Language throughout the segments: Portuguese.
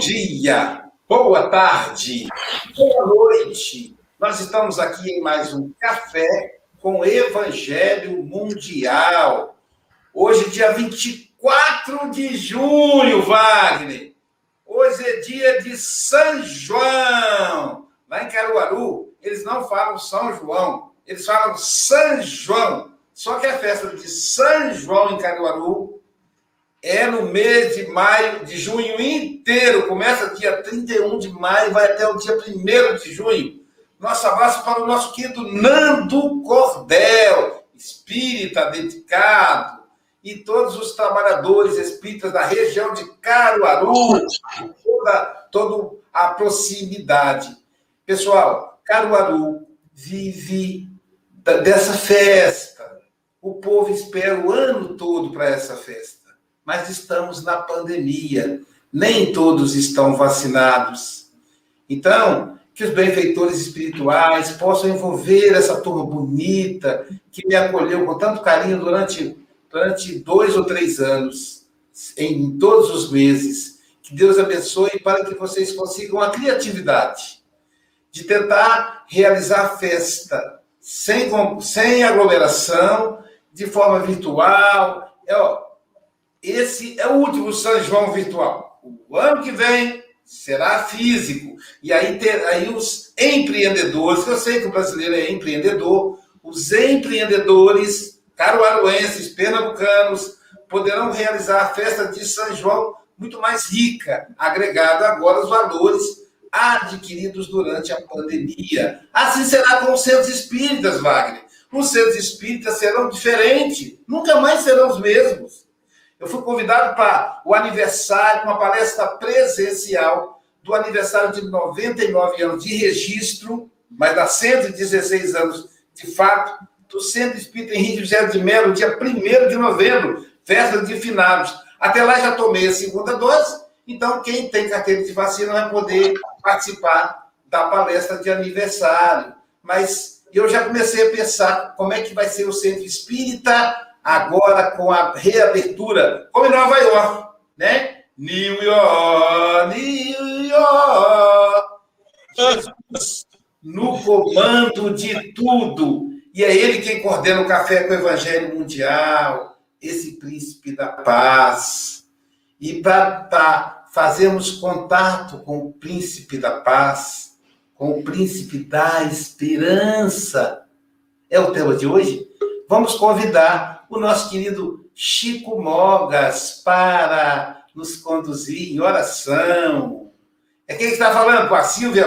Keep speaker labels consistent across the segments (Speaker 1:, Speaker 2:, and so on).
Speaker 1: Dia, boa tarde, boa noite. Nós estamos aqui em mais um café com Evangelho Mundial. Hoje, dia 24 de junho, Wagner. Hoje é dia de São João. Lá em Caruaru, eles não falam São João, eles falam São João. Só que a festa de São João em Caruaru é no mês de maio, de junho inteiro. Começa dia 31 de maio, vai até o dia 1 de junho. Nosso abraço para o nosso querido Nando Cordel, espírita dedicado, e todos os trabalhadores espíritas da região de Caruaru, toda, toda a proximidade. Pessoal, Caruaru vive dessa festa. O povo espera o ano todo para essa festa. Mas estamos na pandemia. Nem todos estão vacinados. Então, que os benfeitores espirituais possam envolver essa turma bonita que me acolheu com tanto carinho durante, durante dois ou três anos, em todos os meses. Que Deus abençoe para que vocês consigam a criatividade de tentar realizar festa sem, sem aglomeração, de forma virtual. É, ó, esse é o último São João virtual. O ano que vem será físico. E aí, ter, aí os empreendedores, eu sei que o brasileiro é empreendedor, os empreendedores caruaruenses, pernambucanos, poderão realizar a festa de São João muito mais rica, agregado agora os valores adquiridos durante a pandemia. Assim será com os seus espíritas, Wagner. Os seus espíritas serão diferentes, nunca mais serão os mesmos. Eu fui convidado para o aniversário, uma palestra presencial do aniversário de 99 anos de registro, mas dá 116 anos de fato, do Centro Espírita Henrique José de Mello, dia 1 de novembro, festa de finados. Até lá já tomei a segunda dose, então quem tem carteira de vacina vai poder participar da palestra de aniversário. Mas eu já comecei a pensar como é que vai ser o Centro Espírita agora com a reabertura, como em Nova York, né? New York, New York. Jesus no comando de tudo. E é ele quem coordena o Café com o Evangelho Mundial, esse príncipe da paz. E para fazermos contato com o príncipe da paz, com o príncipe da esperança, é o tema de hoje, vamos convidar o nosso querido Chico Mogas para nos conduzir em oração. É quem está falando? Com a Silvia,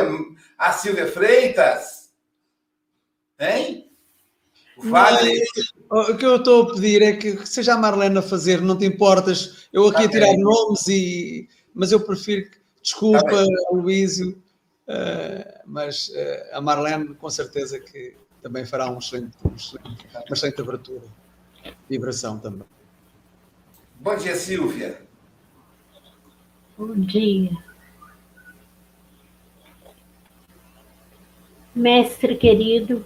Speaker 1: a Silvia Freitas? Hein?
Speaker 2: O, o que eu estou a pedir é que seja a Marlene a fazer, não te importas. Eu aqui tá a tirar bem. nomes, e, mas eu prefiro. Desculpa, tá Luísio, uh, mas uh, a Marlene com certeza que também fará um excelente, um excelente, uma excelente abertura vibração também.
Speaker 1: Bom dia, Silvia.
Speaker 3: Bom dia. Mestre querido,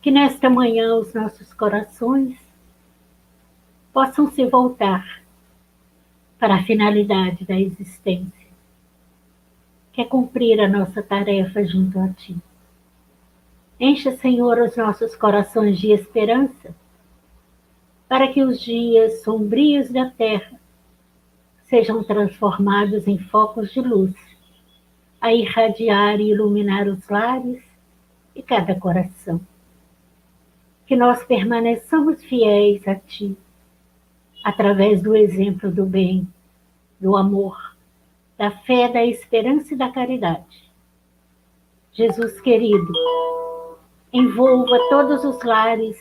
Speaker 3: que nesta manhã os nossos corações possam se voltar para a finalidade da existência, que é cumprir a nossa tarefa junto a Ti. Encha, Senhor, os nossos corações de esperança, para que os dias sombrios da terra sejam transformados em focos de luz, a irradiar e iluminar os lares e cada coração. Que nós permaneçamos fiéis a Ti, através do exemplo do bem, do amor, da fé, da esperança e da caridade. Jesus querido, envolva todos os lares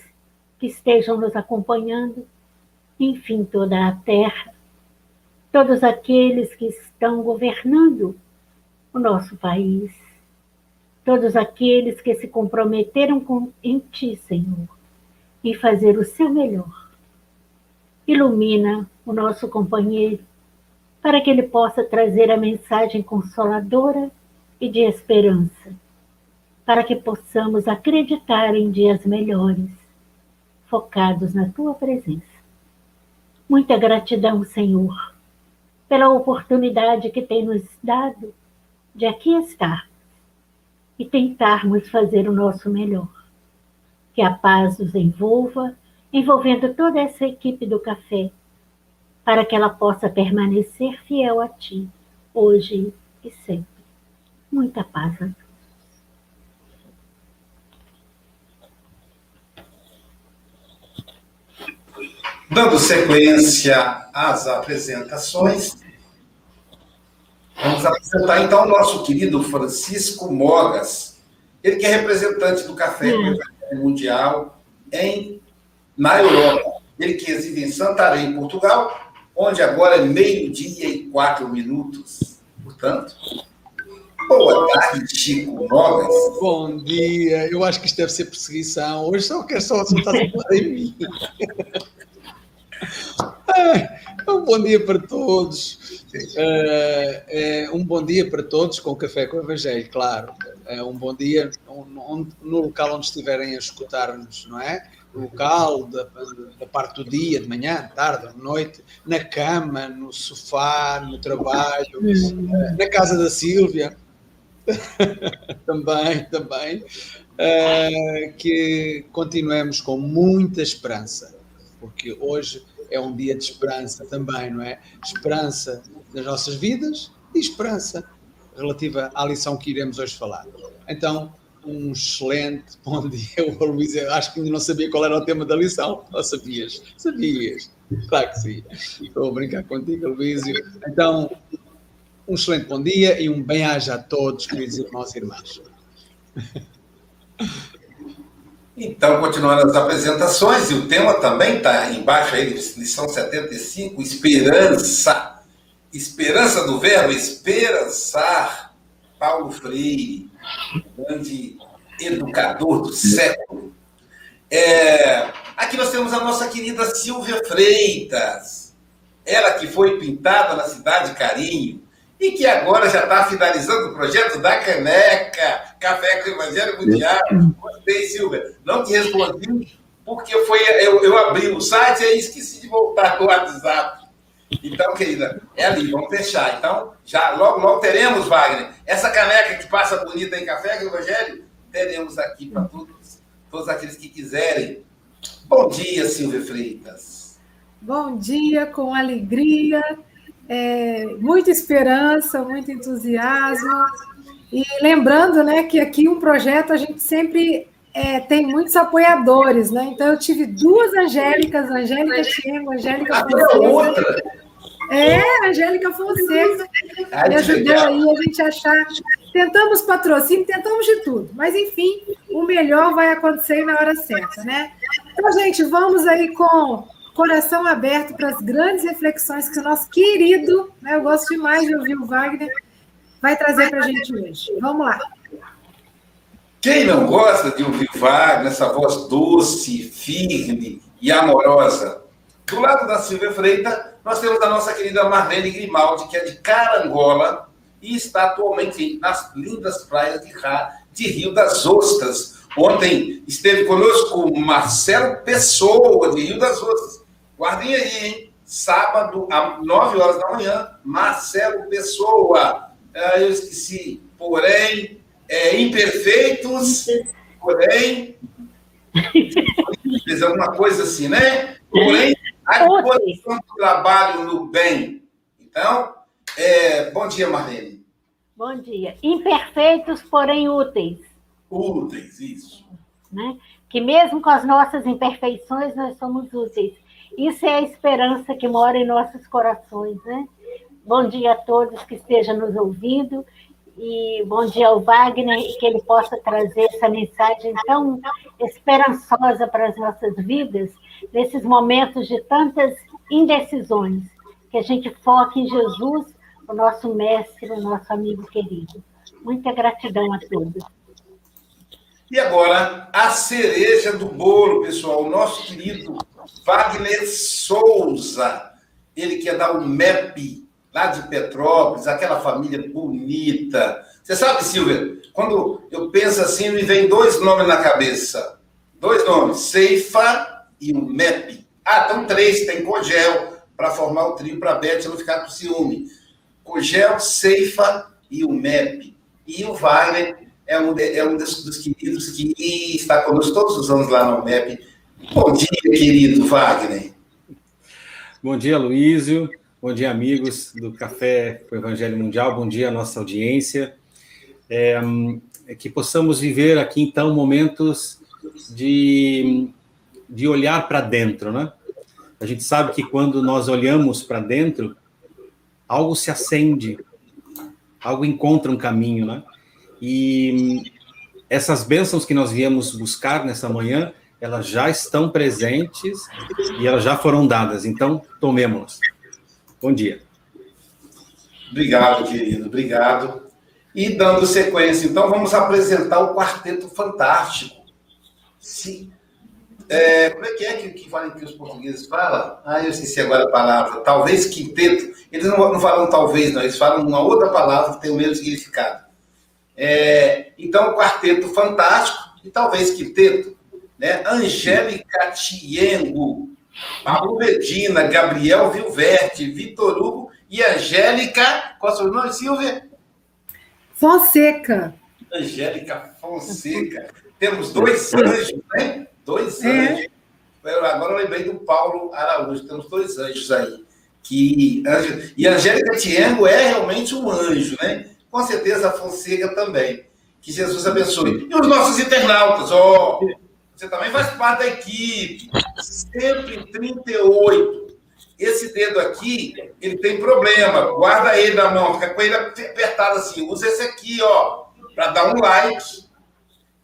Speaker 3: que estejam nos acompanhando, enfim, toda a terra, todos aqueles que estão governando o nosso país, todos aqueles que se comprometeram com, em Ti, Senhor, em fazer o seu melhor. Ilumina o nosso companheiro para que ele possa trazer a mensagem consoladora e de esperança para que possamos acreditar em dias melhores, focados na tua presença. Muita gratidão, Senhor, pela oportunidade que tem nos dado de aqui estar e tentarmos fazer o nosso melhor. Que a paz nos envolva, envolvendo toda essa equipe do café, para que ela possa permanecer fiel a Ti, hoje e sempre. Muita paz a todos.
Speaker 1: Dando sequência às apresentações, vamos apresentar então o nosso querido Francisco Mogas, ele que é representante do Café Mundial em, na Europa. Ele que reside em Santarém, Portugal, onde agora é meio-dia e quatro minutos. Portanto, boa tarde, Chico Mogas.
Speaker 2: Bom dia. Eu acho que isto deve ser perseguição. Hoje só quero só soltar em mim. Um bom dia para todos. Uh, é um bom dia para todos com Café com o Evangelho, claro. É um bom dia no local onde estiverem a escutar-nos, não é? No local, da, da, parte do dia, de manhã, tarde, noite, na cama, no sofá, no trabalho, na casa da Sílvia. também, também. Uh, que continuemos com muita esperança, porque hoje é um dia de esperança também, não é? Esperança nas nossas vidas e esperança relativa à lição que iremos hoje falar. Então, um excelente bom dia, Luís. Acho que ainda não sabia qual era o tema da lição. Ou sabias? Sabias. Claro que sim. Estou a brincar contigo, Luísio. Então, um excelente bom dia e um bem-aja a todos, queridos irmãos e irmãs.
Speaker 1: Então, continuando as apresentações, e o tema também está embaixo aí, lição 75, esperança. Esperança do verbo esperançar. Paulo Freire, grande educador do século. É, aqui nós temos a nossa querida Silvia Freitas, ela que foi pintada na cidade Carinho, e que agora já está finalizando o projeto da caneca, Café com o Evangelho Mundial. Gostei, Silvia. Não te respondi, porque foi, eu, eu abri o site e esqueci de voltar no WhatsApp. Então, querida, é ali, vamos fechar. Então, já logo, logo teremos, Wagner, essa caneca que passa bonita em Café com o Evangelho, teremos aqui para todos, todos aqueles que quiserem. Bom dia, Silvia Freitas.
Speaker 4: Bom dia, com alegria é, muita esperança, muito entusiasmo. E lembrando né, que aqui um projeto a gente sempre é, tem muitos apoiadores, né? Então eu tive duas Angélicas, Angélica Chemo, Angélica Fonseca. É, Angélica Fonseca. Me ajudou aí a gente achar. Tentamos patrocínio, tentamos de tudo, mas enfim, o melhor vai acontecer na hora certa, né? Então, gente, vamos aí com coração aberto para as grandes reflexões que o nosso querido, né, eu gosto demais de ouvir o Wagner, vai trazer para a gente hoje. Vamos lá.
Speaker 1: Quem não gosta de ouvir Wagner, essa voz doce, firme e amorosa? Do lado da Silvia Freita, nós temos a nossa querida Marlene Grimaldi, que é de Carangola e está atualmente nas lindas praias de, de Rio das Ostras. Ontem esteve conosco Marcelo Pessoa, de Rio das Ostras Guardem aí, hein? Sábado, às 9 horas da manhã, Marcelo Pessoa. Ah, eu esqueci. Porém, é, imperfeitos, porém. Alguma coisa assim, né? Porém, a disposição do trabalho no bem. Então, é, bom dia, Marlene.
Speaker 3: Bom dia. Imperfeitos, porém úteis.
Speaker 1: Úteis, isso.
Speaker 3: Né? Que mesmo com as nossas imperfeições, nós somos úteis. Isso é a esperança que mora em nossos corações, né? Bom dia a todos que estejam nos ouvindo e bom dia ao Wagner e que ele possa trazer essa mensagem tão esperançosa para as nossas vidas nesses momentos de tantas indecisões. Que a gente foque em Jesus, o nosso mestre, o nosso amigo querido. Muita gratidão a todos.
Speaker 1: E agora, a cereja do bolo, pessoal, o nosso querido Wagner Souza, ele que é da UMEP, lá de Petrópolis, aquela família bonita. Você sabe, Silvia, quando eu penso assim, me vem dois nomes na cabeça. Dois nomes, Ceifa e UMEP. Ah, então três, tem Cogel, para formar o trio para a Beth não ficar com ciúme. Cogel, Ceifa e o MEP. E o Wagner é um, de, é um dos, dos, queridos que está conosco todos os anos lá no MEP. Bom dia, querido Wagner.
Speaker 5: Bom dia, Luísio. Bom dia, amigos do Café com o Evangelho Mundial. Bom dia, nossa audiência. É, é que possamos viver aqui, então, momentos de, de olhar para dentro, né? A gente sabe que quando nós olhamos para dentro, algo se acende, algo encontra um caminho, né? E essas bênçãos que nós viemos buscar nessa manhã, elas já estão presentes e elas já foram dadas. Então, tomemos-las. Bom dia.
Speaker 1: Obrigado, querido. Obrigado. E dando sequência, então, vamos apresentar o Quarteto Fantástico. Sim. É, como é que é que, que, que os portugueses falam? Ah, eu esqueci agora a palavra. Talvez quinteto. Eles não, não falam talvez, não. Eles falam uma outra palavra que tem o mesmo significado. É, então, quarteto fantástico e talvez quinteto. Né? Angélica Tiengo, Paulo Medina, Gabriel Vilverte, Vitor Hugo e Angélica. Qual é o seu nome, Silvia?
Speaker 4: Fonseca.
Speaker 1: Angélica Fonseca. Temos dois anjos, né? Dois é. anjos. Agora eu lembrei do Paulo Araújo. Temos dois anjos aí. Que, anjo, e Angélica Tiengo é realmente um anjo, né? Com certeza a Fonseca também. Que Jesus abençoe. E os nossos internautas, ó. Oh, você também faz parte da equipe. 138. Esse dedo aqui, ele tem problema. Guarda ele na mão, fica com ele apertado assim. Usa esse aqui, ó, para dar um like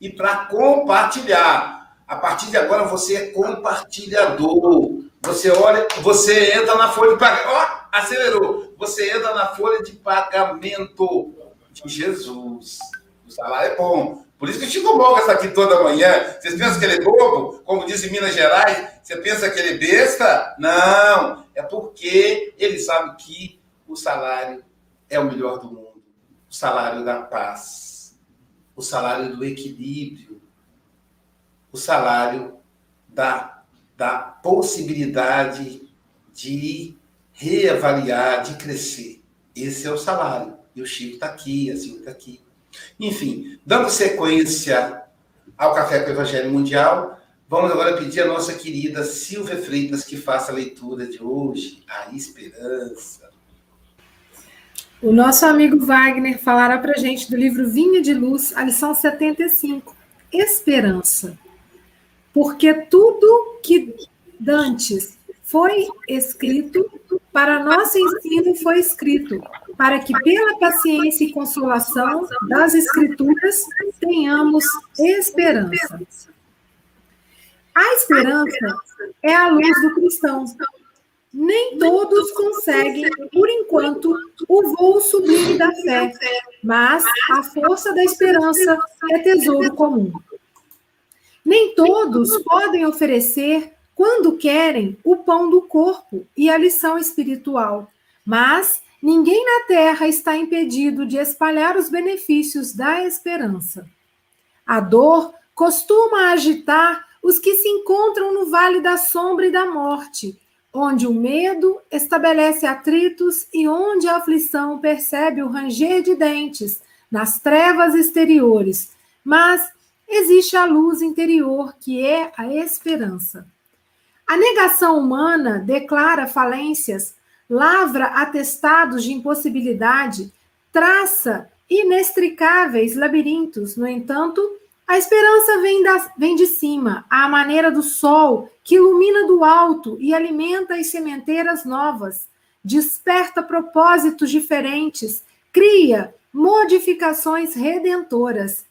Speaker 1: e para compartilhar. A partir de agora você é compartilhador. Você olha, você entra na folha de pagamento. Ó, acelerou. Você entra na folha de pagamento de Jesus. O salário é bom. Por isso que o Chico Boga está aqui toda manhã. Vocês pensam que ele é bobo? Como diz em Minas Gerais, você pensa que ele é besta? Não. É porque ele sabe que o salário é o melhor do mundo. O salário da paz. O salário do equilíbrio. O salário da, da possibilidade de reavaliar, de crescer. Esse é o salário. E o Chico está aqui, a Silvia está aqui. Enfim, dando sequência ao Café com o Evangelho Mundial, vamos agora pedir a nossa querida Silvia Freitas que faça a leitura de hoje, A Esperança.
Speaker 4: O nosso amigo Wagner falará para gente do livro Vinha de Luz, a lição 75, Esperança. Porque tudo que dantes foi escrito, para nosso ensino foi escrito, para que pela paciência e consolação das Escrituras tenhamos esperança. A esperança é a luz do cristão. Nem todos conseguem, por enquanto, o voo sublime da fé, mas a força da esperança é tesouro comum. Nem todos podem oferecer, quando querem, o pão do corpo e a lição espiritual, mas Ninguém na terra está impedido de espalhar os benefícios da esperança. A dor costuma agitar os que se encontram no vale da sombra e da morte, onde o medo estabelece atritos e onde a aflição percebe o ranger de dentes nas trevas exteriores. Mas existe a luz interior, que é a esperança. A negação humana declara falências lavra atestados de impossibilidade, traça inextricáveis labirintos. No entanto, a esperança vem, da, vem de cima, à maneira do sol, que ilumina do alto e alimenta as sementeiras novas, desperta propósitos diferentes, cria modificações redentoras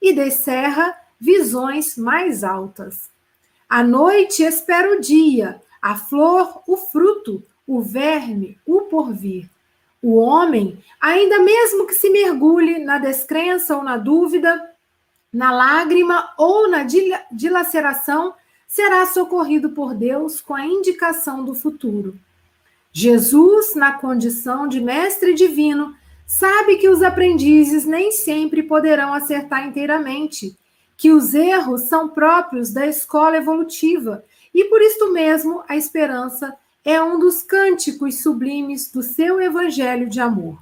Speaker 4: e descerra visões mais altas. A noite espera o dia, a flor o fruto, o verme, o porvir. O homem, ainda mesmo que se mergulhe na descrença ou na dúvida, na lágrima ou na dilaceração, será socorrido por Deus com a indicação do futuro. Jesus, na condição de mestre divino, sabe que os aprendizes nem sempre poderão acertar inteiramente, que os erros são próprios da escola evolutiva e por isto mesmo a esperança é um dos cânticos sublimes do seu evangelho de amor.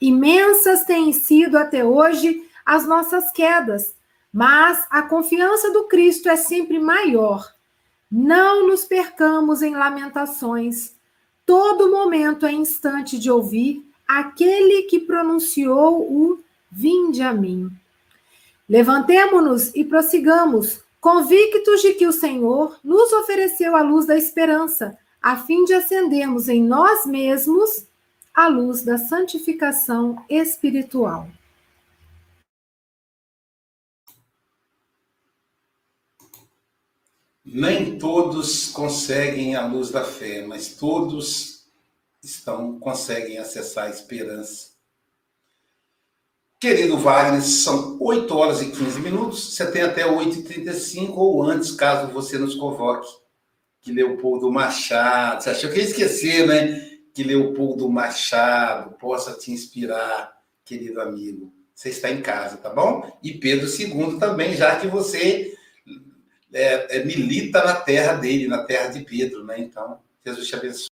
Speaker 4: Imensas têm sido até hoje as nossas quedas, mas a confiança do Cristo é sempre maior. Não nos percamos em lamentações. Todo momento é instante de ouvir aquele que pronunciou o Vinde a mim. Levantemo-nos e prossigamos, convictos de que o Senhor nos ofereceu a luz da esperança, a fim de acendermos em nós mesmos a luz da santificação espiritual.
Speaker 1: Nem todos conseguem a luz da fé, mas todos estão conseguem acessar a esperança. Querido Wagner, são 8 horas e 15 minutos. Você tem até 8h35 ou antes, caso você nos convoque. Que Leopoldo Machado. Você achou que ia esquecer, né? Que Leopoldo Machado possa te inspirar, querido amigo. Você está em casa, tá bom? E Pedro II também, já que você é, é, milita na terra dele, na terra de Pedro, né? Então, Jesus te abençoe.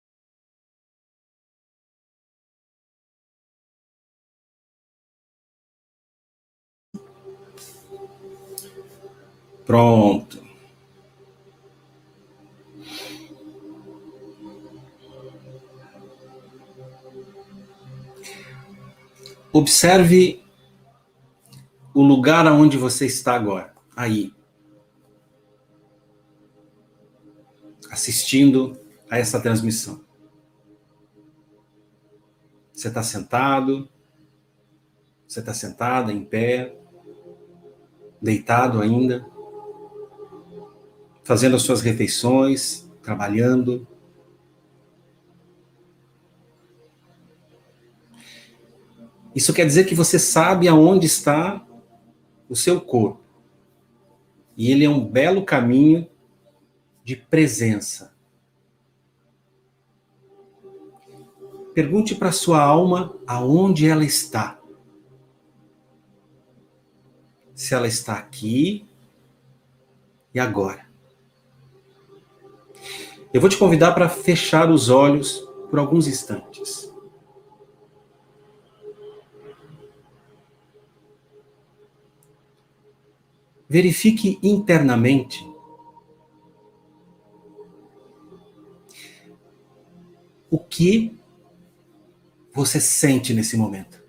Speaker 5: Pronto. Observe o lugar aonde você está agora. Aí. Assistindo a essa transmissão. Você está sentado. Você está sentada, em pé. Deitado ainda fazendo as suas refeições, trabalhando. Isso quer dizer que você sabe aonde está o seu corpo. E ele é um belo caminho de presença. Pergunte para sua alma aonde ela está. Se ela está aqui e agora. Eu vou te convidar para fechar os olhos por alguns instantes. Verifique internamente o que você sente nesse momento.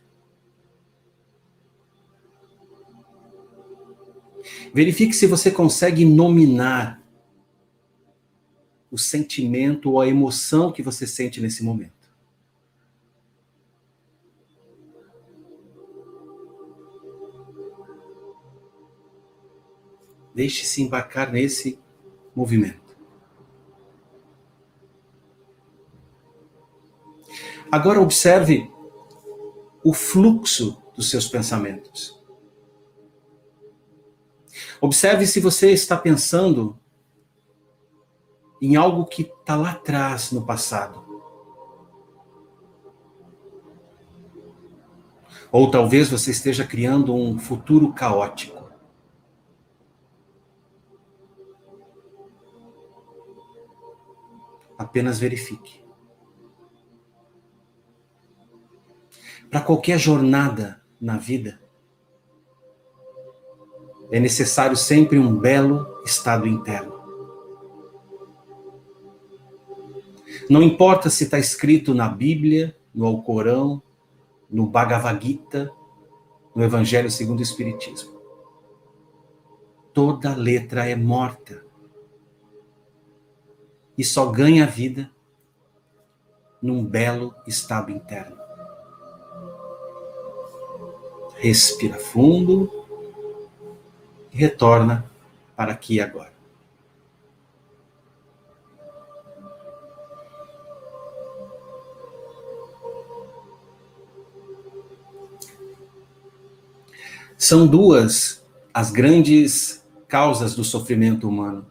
Speaker 5: Verifique se você consegue nominar o sentimento ou a emoção que você sente nesse momento. Deixe-se embarcar nesse movimento. Agora observe o fluxo dos seus pensamentos. Observe se você está pensando em algo que está lá atrás, no passado. Ou talvez você esteja criando um futuro caótico. Apenas verifique. Para qualquer jornada na vida, é necessário sempre um belo estado interno. Não importa se está escrito na Bíblia, no Alcorão, no Bhagavad Gita, no Evangelho segundo o Espiritismo. Toda letra é morta. E só ganha vida num belo estado interno. Respira fundo e retorna para aqui e agora. São duas as grandes causas do sofrimento humano.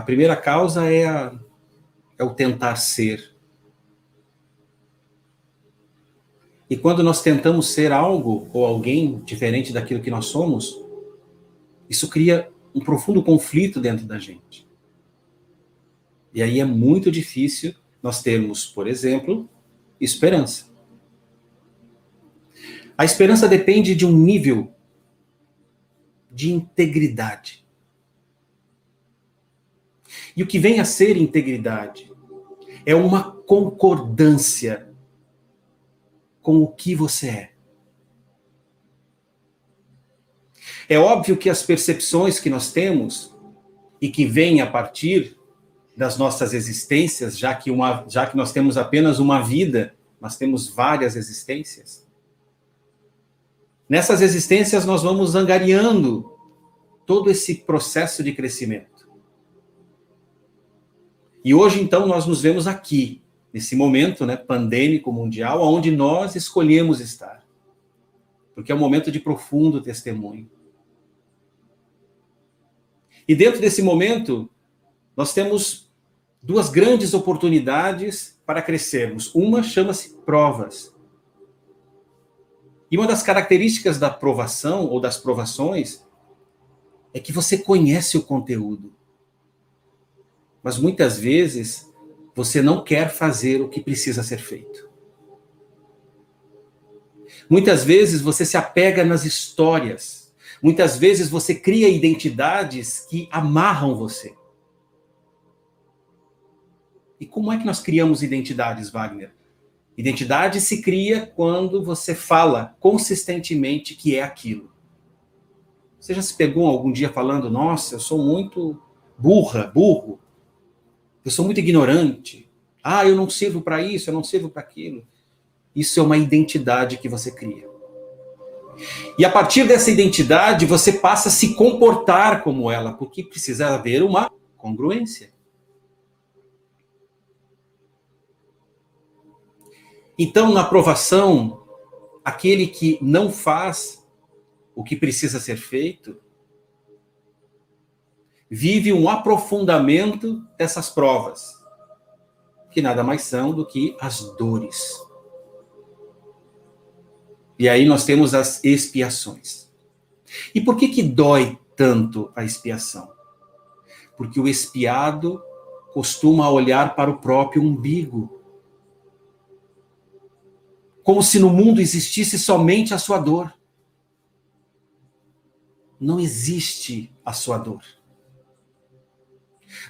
Speaker 5: A primeira causa é, a, é o tentar ser. E quando nós tentamos ser algo ou alguém diferente daquilo que nós somos, isso cria um profundo conflito dentro da gente. E aí é muito difícil nós termos, por exemplo, esperança. A esperança depende de um nível de integridade. E o que vem a ser integridade é uma concordância com o que você é. É óbvio que as percepções que nós temos e que vêm a partir das nossas existências, já que, uma, já que nós temos apenas uma vida, mas temos várias existências. Nessas existências nós vamos angariando todo esse processo de crescimento. E hoje então nós nos vemos aqui, nesse momento, né, pandêmico mundial, onde nós escolhemos estar. Porque é um momento de profundo testemunho. E dentro desse momento, nós temos duas grandes oportunidades para crescermos. Uma chama-se provas. E uma das características da provação ou das provações é que você conhece o conteúdo. Mas muitas vezes você não quer fazer o que precisa ser feito. Muitas vezes você se apega nas histórias Muitas vezes você cria identidades que amarram você. E como é que nós criamos identidades, Wagner? Identidade se cria quando você fala consistentemente que é aquilo. Você já se pegou algum dia falando, nossa, eu sou muito burra, burro, eu sou muito ignorante, ah, eu não sirvo para isso, eu não sirvo para aquilo. Isso é uma identidade que você cria. E a partir dessa identidade, você passa a se comportar como ela, porque precisa haver uma congruência. Então, na aprovação, aquele que não faz o que precisa ser feito, vive um aprofundamento dessas provas, que nada mais são do que as dores. E aí nós temos as expiações. E por que que dói tanto a expiação? Porque o expiado costuma olhar para o próprio umbigo. Como se no mundo existisse somente a sua dor. Não existe a sua dor.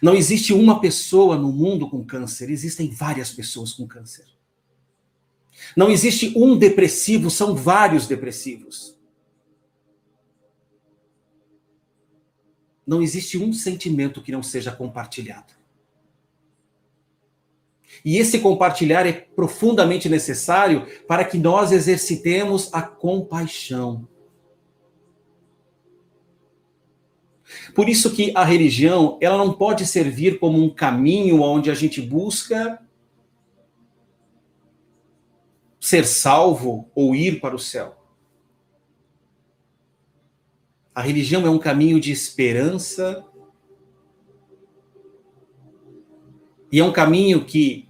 Speaker 5: Não existe uma pessoa no mundo com câncer, existem várias pessoas com câncer. Não existe um depressivo, são vários depressivos. Não existe um sentimento que não seja compartilhado. E esse compartilhar é profundamente necessário para que nós exercitemos a compaixão. Por isso que a religião, ela não pode servir como um caminho onde a gente busca ser salvo ou ir para o céu. A religião é um caminho de esperança e é um caminho que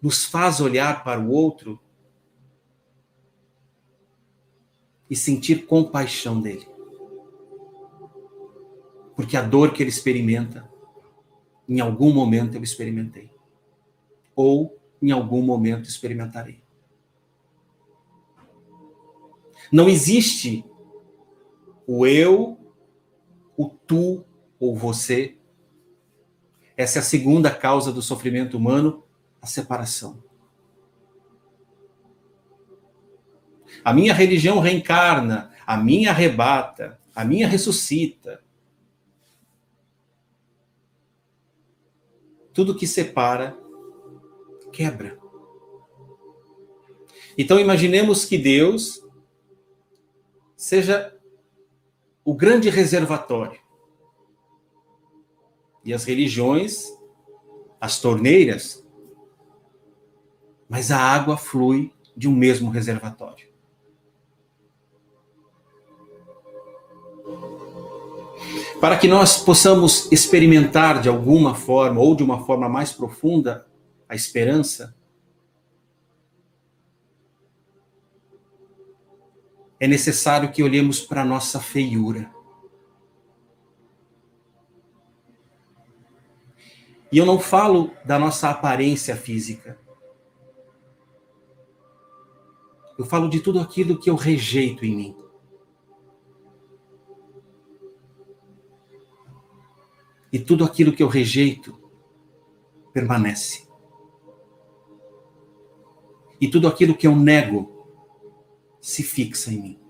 Speaker 5: nos faz olhar para o outro e sentir compaixão dele. Porque a dor que ele experimenta, em algum momento eu experimentei. Ou em algum momento experimentarei. Não existe o eu, o tu ou você. Essa é a segunda causa do sofrimento humano, a separação. A minha religião reencarna, a minha arrebata, a minha ressuscita. Tudo que separa, quebra. Então imaginemos que Deus seja o grande reservatório. E as religiões, as torneiras, mas a água flui de um mesmo reservatório. Para que nós possamos experimentar de alguma forma, ou de uma forma mais profunda, a esperança, é necessário que olhemos para a nossa feiura. E eu não falo da nossa aparência física. Eu falo de tudo aquilo que eu rejeito em mim. E tudo aquilo que eu rejeito permanece. E tudo aquilo que eu nego se fixa em mim.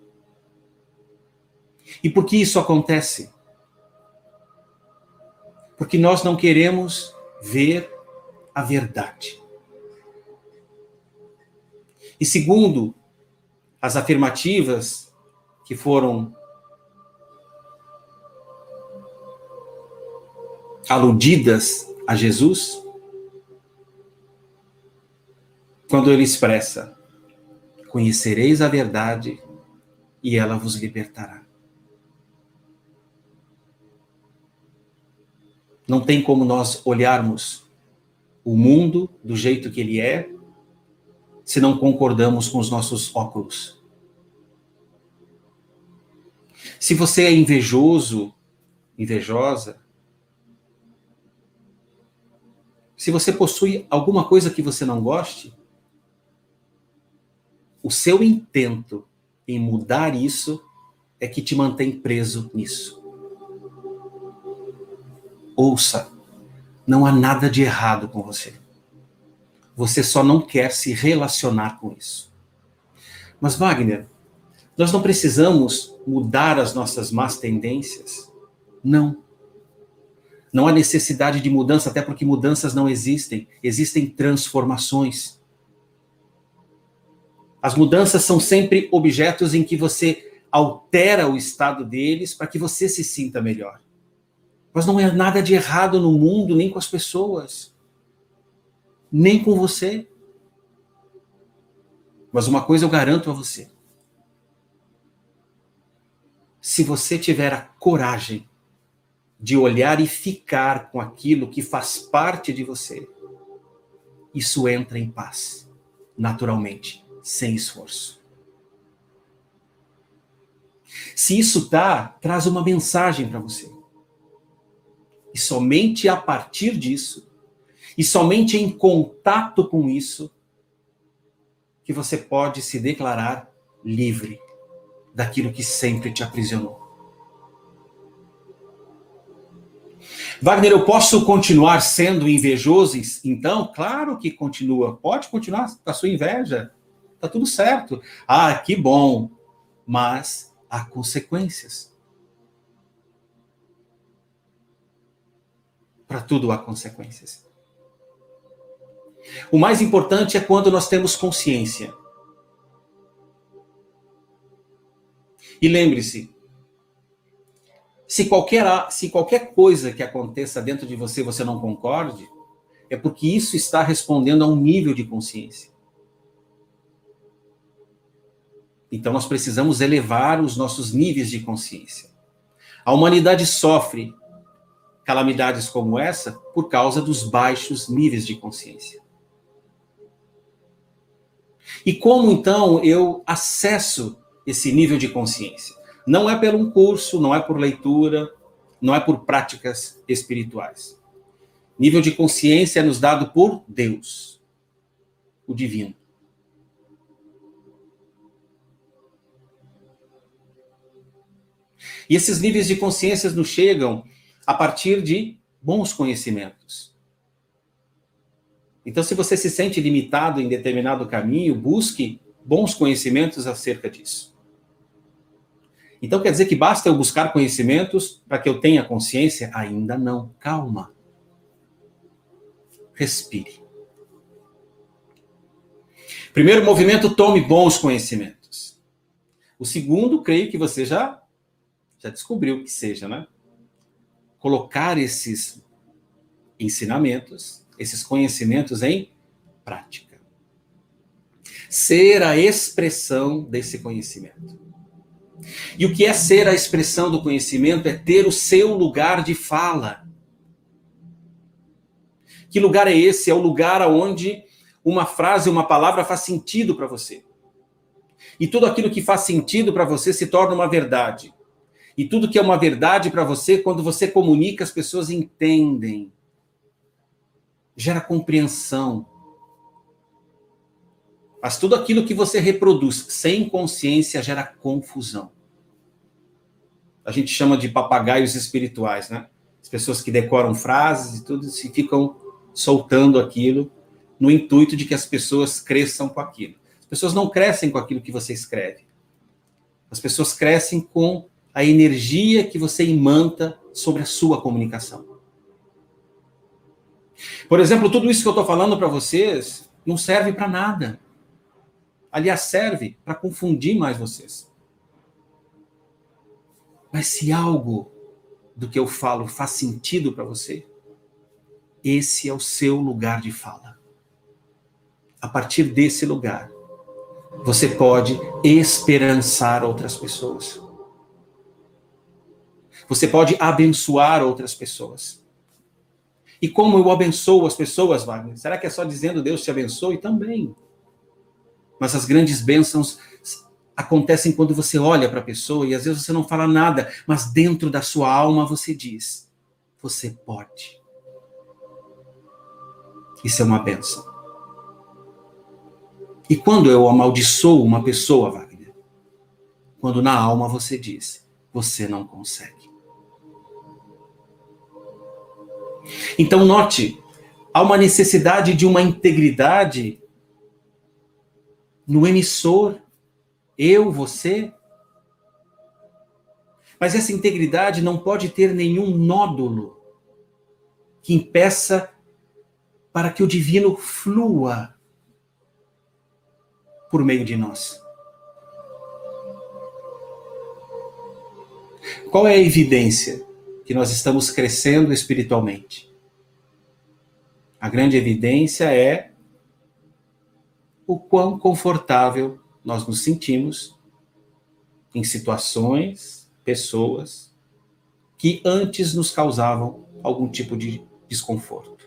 Speaker 5: E por que isso acontece? Porque nós não queremos ver a verdade. E segundo as afirmativas que foram aludidas a Jesus, quando ele expressa: Conhecereis a verdade e ela vos libertará. Não tem como nós olharmos o mundo do jeito que ele é se não concordamos com os nossos óculos. Se você é invejoso, invejosa, se você possui alguma coisa que você não goste, o seu intento em mudar isso é que te mantém preso nisso. Ouça, não há nada de errado com você. Você só não quer se relacionar com isso. Mas, Wagner, nós não precisamos mudar as nossas más tendências? Não. Não há necessidade de mudança, até porque mudanças não existem. Existem transformações. As mudanças são sempre objetos em que você altera o estado deles para que você se sinta melhor. Mas não é nada de errado no mundo, nem com as pessoas, nem com você. Mas uma coisa eu garanto a você: se você tiver a coragem de olhar e ficar com aquilo que faz parte de você, isso entra em paz, naturalmente sem esforço. Se isso dá, traz uma mensagem para você. E somente a partir disso, e somente em contato com isso, que você pode se declarar livre daquilo que sempre te aprisionou. Wagner, eu posso continuar sendo invejoso? Então, claro que continua. Pode continuar com a sua inveja tá tudo certo. Ah, que bom. Mas há consequências. Para tudo há consequências. O mais importante é quando nós temos consciência. E lembre-se, se qualquer, se qualquer coisa que aconteça dentro de você você não concorde, é porque isso está respondendo a um nível de consciência. Então nós precisamos elevar os nossos níveis de consciência. A humanidade sofre calamidades como essa por causa dos baixos níveis de consciência. E como então eu acesso esse nível de consciência? Não é pelo um curso, não é por leitura, não é por práticas espirituais. Nível de consciência é nos dado por Deus, o divino. E esses níveis de consciência nos chegam a partir de bons conhecimentos. Então, se você se sente limitado em determinado caminho, busque bons conhecimentos acerca disso. Então, quer dizer que basta eu buscar conhecimentos para que eu tenha consciência? Ainda não. Calma. Respire. Primeiro movimento, tome bons conhecimentos. O segundo, creio que você já já descobriu que seja, né? Colocar esses ensinamentos, esses conhecimentos em prática. Ser a expressão desse conhecimento. E o que é ser a expressão do conhecimento é ter o seu lugar de fala. Que lugar é esse? É o lugar onde uma frase, uma palavra faz sentido para você. E tudo aquilo que faz sentido para você se torna uma verdade. E tudo que é uma verdade para você, quando você comunica, as pessoas entendem. gera compreensão. Mas tudo aquilo que você reproduz sem consciência gera confusão. A gente chama de papagaios espirituais, né? As pessoas que decoram frases e tudo e ficam soltando aquilo no intuito de que as pessoas cresçam com aquilo. As pessoas não crescem com aquilo que você escreve. As pessoas crescem com a energia que você imanta sobre a sua comunicação. Por exemplo, tudo isso que eu estou falando para vocês não serve para nada. Aliás, serve para confundir mais vocês. Mas se algo do que eu falo faz sentido para você, esse é o seu lugar de fala. A partir desse lugar, você pode esperançar outras pessoas. Você pode abençoar outras pessoas. E como eu abençoo as pessoas, Wagner? Será que é só dizendo Deus te abençoe? Também. Mas as grandes bênçãos acontecem quando você olha para a pessoa e às vezes você não fala nada, mas dentro da sua alma você diz: você pode. Isso é uma bênção. E quando eu amaldiçoo uma pessoa, Wagner? Quando na alma você diz: você não consegue. Então, note, há uma necessidade de uma integridade no emissor, eu, você. Mas essa integridade não pode ter nenhum nódulo que impeça para que o divino flua por meio de nós. Qual é a evidência que nós estamos crescendo espiritualmente? A grande evidência é o quão confortável nós nos sentimos em situações, pessoas que antes nos causavam algum tipo de desconforto.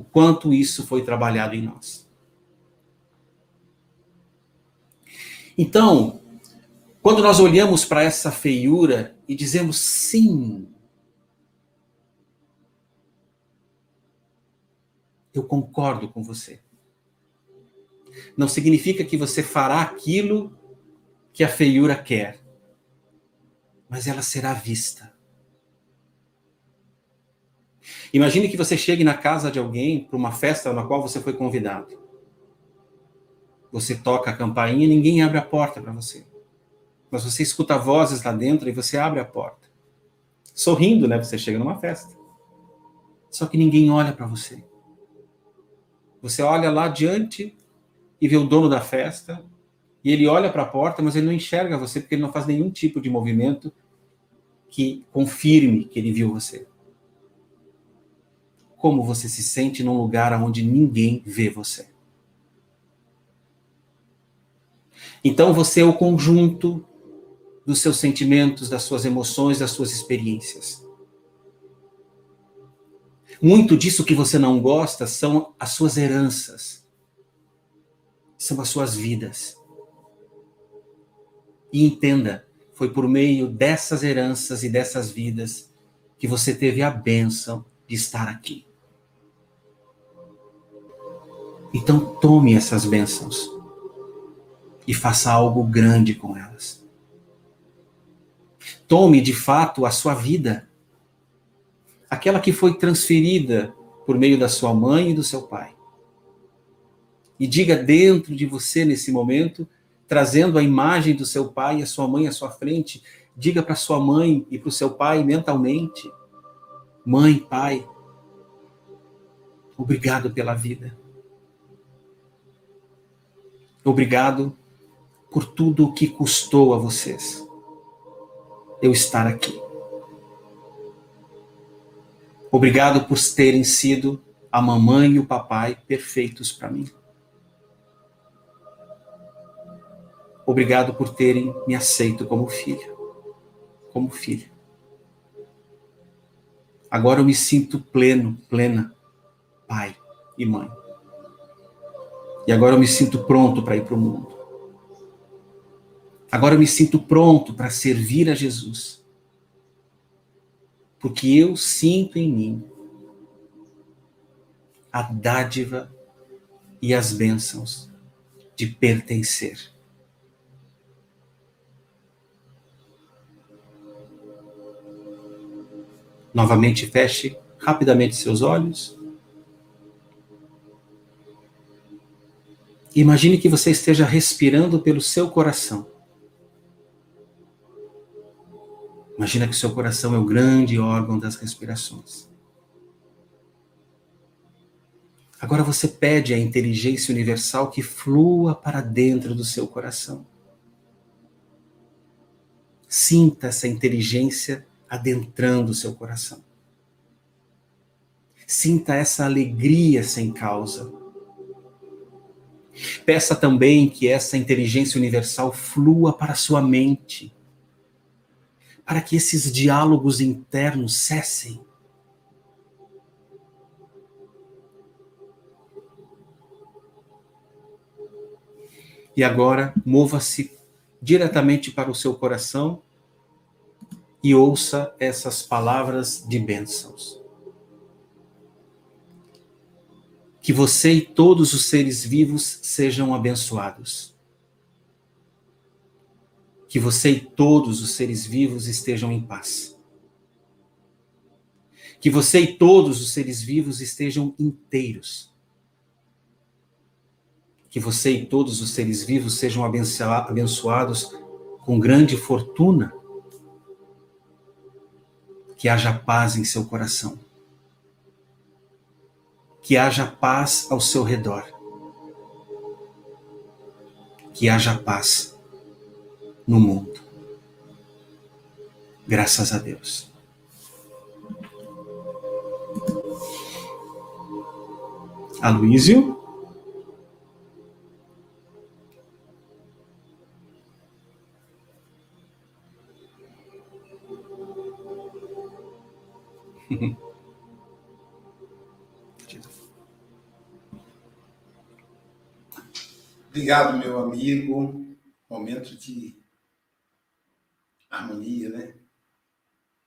Speaker 5: o quanto isso foi trabalhado em nós. Então, quando nós olhamos para essa feiura e dizemos sim, eu concordo com você. Não significa que você fará aquilo que a feiura quer, mas ela será vista. Imagine que você chegue na casa de alguém para uma festa na qual você foi convidado. Você toca a campainha e ninguém abre a porta para você. Mas você escuta vozes lá dentro e você abre a porta. Sorrindo, né? Você chega numa festa. Só que ninguém olha para você. Você olha lá adiante e vê o dono da festa, e ele olha para a porta, mas ele não enxerga você porque ele não faz nenhum tipo de movimento que confirme que ele viu você como você se sente num lugar onde ninguém vê você. Então você é o conjunto dos seus sentimentos, das suas emoções, das suas experiências. Muito disso que você não gosta são as suas heranças, são as suas vidas. E entenda, foi por meio dessas heranças e dessas vidas que você teve a bênção de estar aqui. Então tome essas bênçãos e faça algo grande com elas. Tome de fato a sua vida, aquela que foi transferida por meio da sua mãe e do seu pai. E diga dentro de você nesse momento, trazendo a imagem do seu pai e a sua mãe à sua frente, diga para sua mãe e para o seu pai mentalmente: Mãe, pai, obrigado pela vida. Obrigado por tudo o que custou a vocês eu estar aqui. Obrigado por terem sido a mamãe e o papai perfeitos para mim. Obrigado por terem me aceito como filho, como filha. Agora eu me sinto pleno, plena, pai e mãe. E agora eu me sinto pronto para ir para o mundo. Agora eu me sinto pronto para servir a Jesus. Porque eu sinto em mim a dádiva e as bênçãos de pertencer. Novamente feche rapidamente seus olhos. Imagine que você esteja respirando pelo seu coração. Imagina que seu coração é o grande órgão das respirações. Agora você pede à inteligência universal que flua para dentro do seu coração. Sinta essa inteligência adentrando o seu coração. Sinta essa alegria sem causa. Peça também que essa inteligência universal flua para a sua mente, para que esses diálogos internos cessem. E agora, mova-se diretamente para o seu coração e ouça essas palavras de bênçãos. Que você e todos os seres vivos sejam abençoados. Que você e todos os seres vivos estejam em paz. Que você e todos os seres vivos estejam inteiros. Que você e todos os seres vivos sejam abençoados com grande fortuna que haja paz em seu coração, que haja paz ao seu redor, que haja paz no mundo. Graças a Deus. Aloísio?
Speaker 1: Obrigado, meu amigo. Momento de harmonia, né?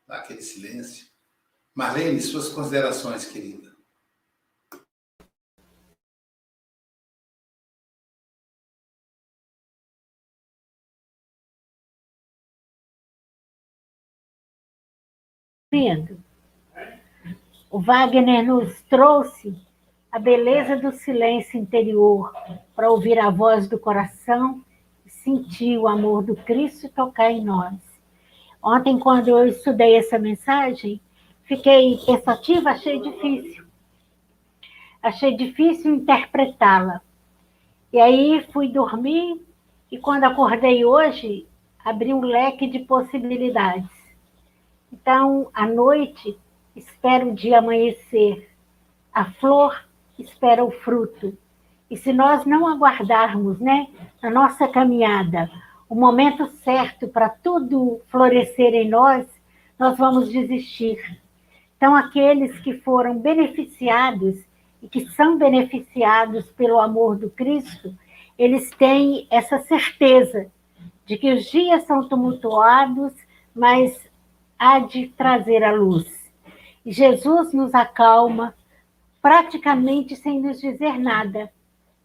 Speaker 1: Daquele silêncio. Marlene, suas considerações, querida.
Speaker 3: Vendo. O Wagner nos trouxe a beleza do silêncio interior para ouvir a voz do coração e sentir o amor do Cristo tocar em nós. Ontem, quando eu estudei essa mensagem, fiquei pensativa, achei difícil. Achei difícil interpretá-la. E aí fui dormir e quando acordei hoje, abri um leque de possibilidades. Então, à noite, espero o dia amanhecer. A flor espera o fruto. E se nós não aguardarmos, né, na nossa caminhada, o momento certo para tudo florescer em nós, nós vamos desistir. Então, aqueles que foram beneficiados e que são beneficiados pelo amor do Cristo, eles têm essa certeza de que os dias são tumultuados, mas há de trazer a luz. Jesus nos acalma, praticamente sem nos dizer nada,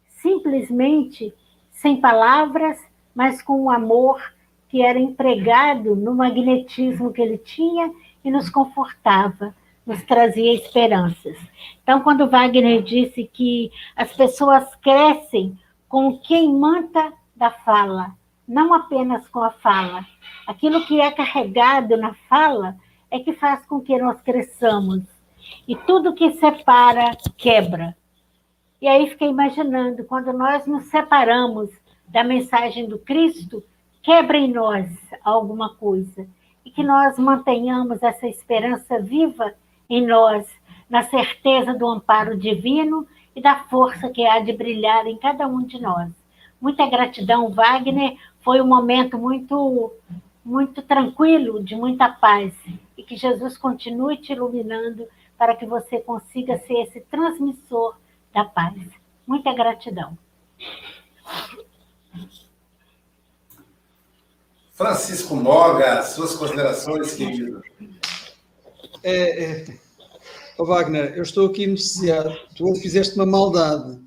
Speaker 3: simplesmente sem palavras, mas com o amor que era empregado no magnetismo que ele tinha e nos confortava, nos trazia esperanças. Então, quando Wagner disse que as pessoas crescem com quem manta da fala, não apenas com a fala. Aquilo que é carregado na fala é que faz com que nós cresçamos e tudo que separa quebra. E aí fiquei imaginando, quando nós nos separamos da mensagem do Cristo, quebra em nós alguma coisa. E que nós mantenhamos essa esperança viva em nós, na certeza do amparo divino e da força que há de brilhar em cada um de nós. Muita gratidão, Wagner. Foi um momento muito, muito tranquilo, de muita paz. E que Jesus continue te iluminando para que você consiga ser esse transmissor da paz. Muita gratidão.
Speaker 1: Francisco Moga, suas considerações, querido.
Speaker 2: É, é, oh, Wagner, eu estou aqui anestesiado. Tu fizeste uma maldade.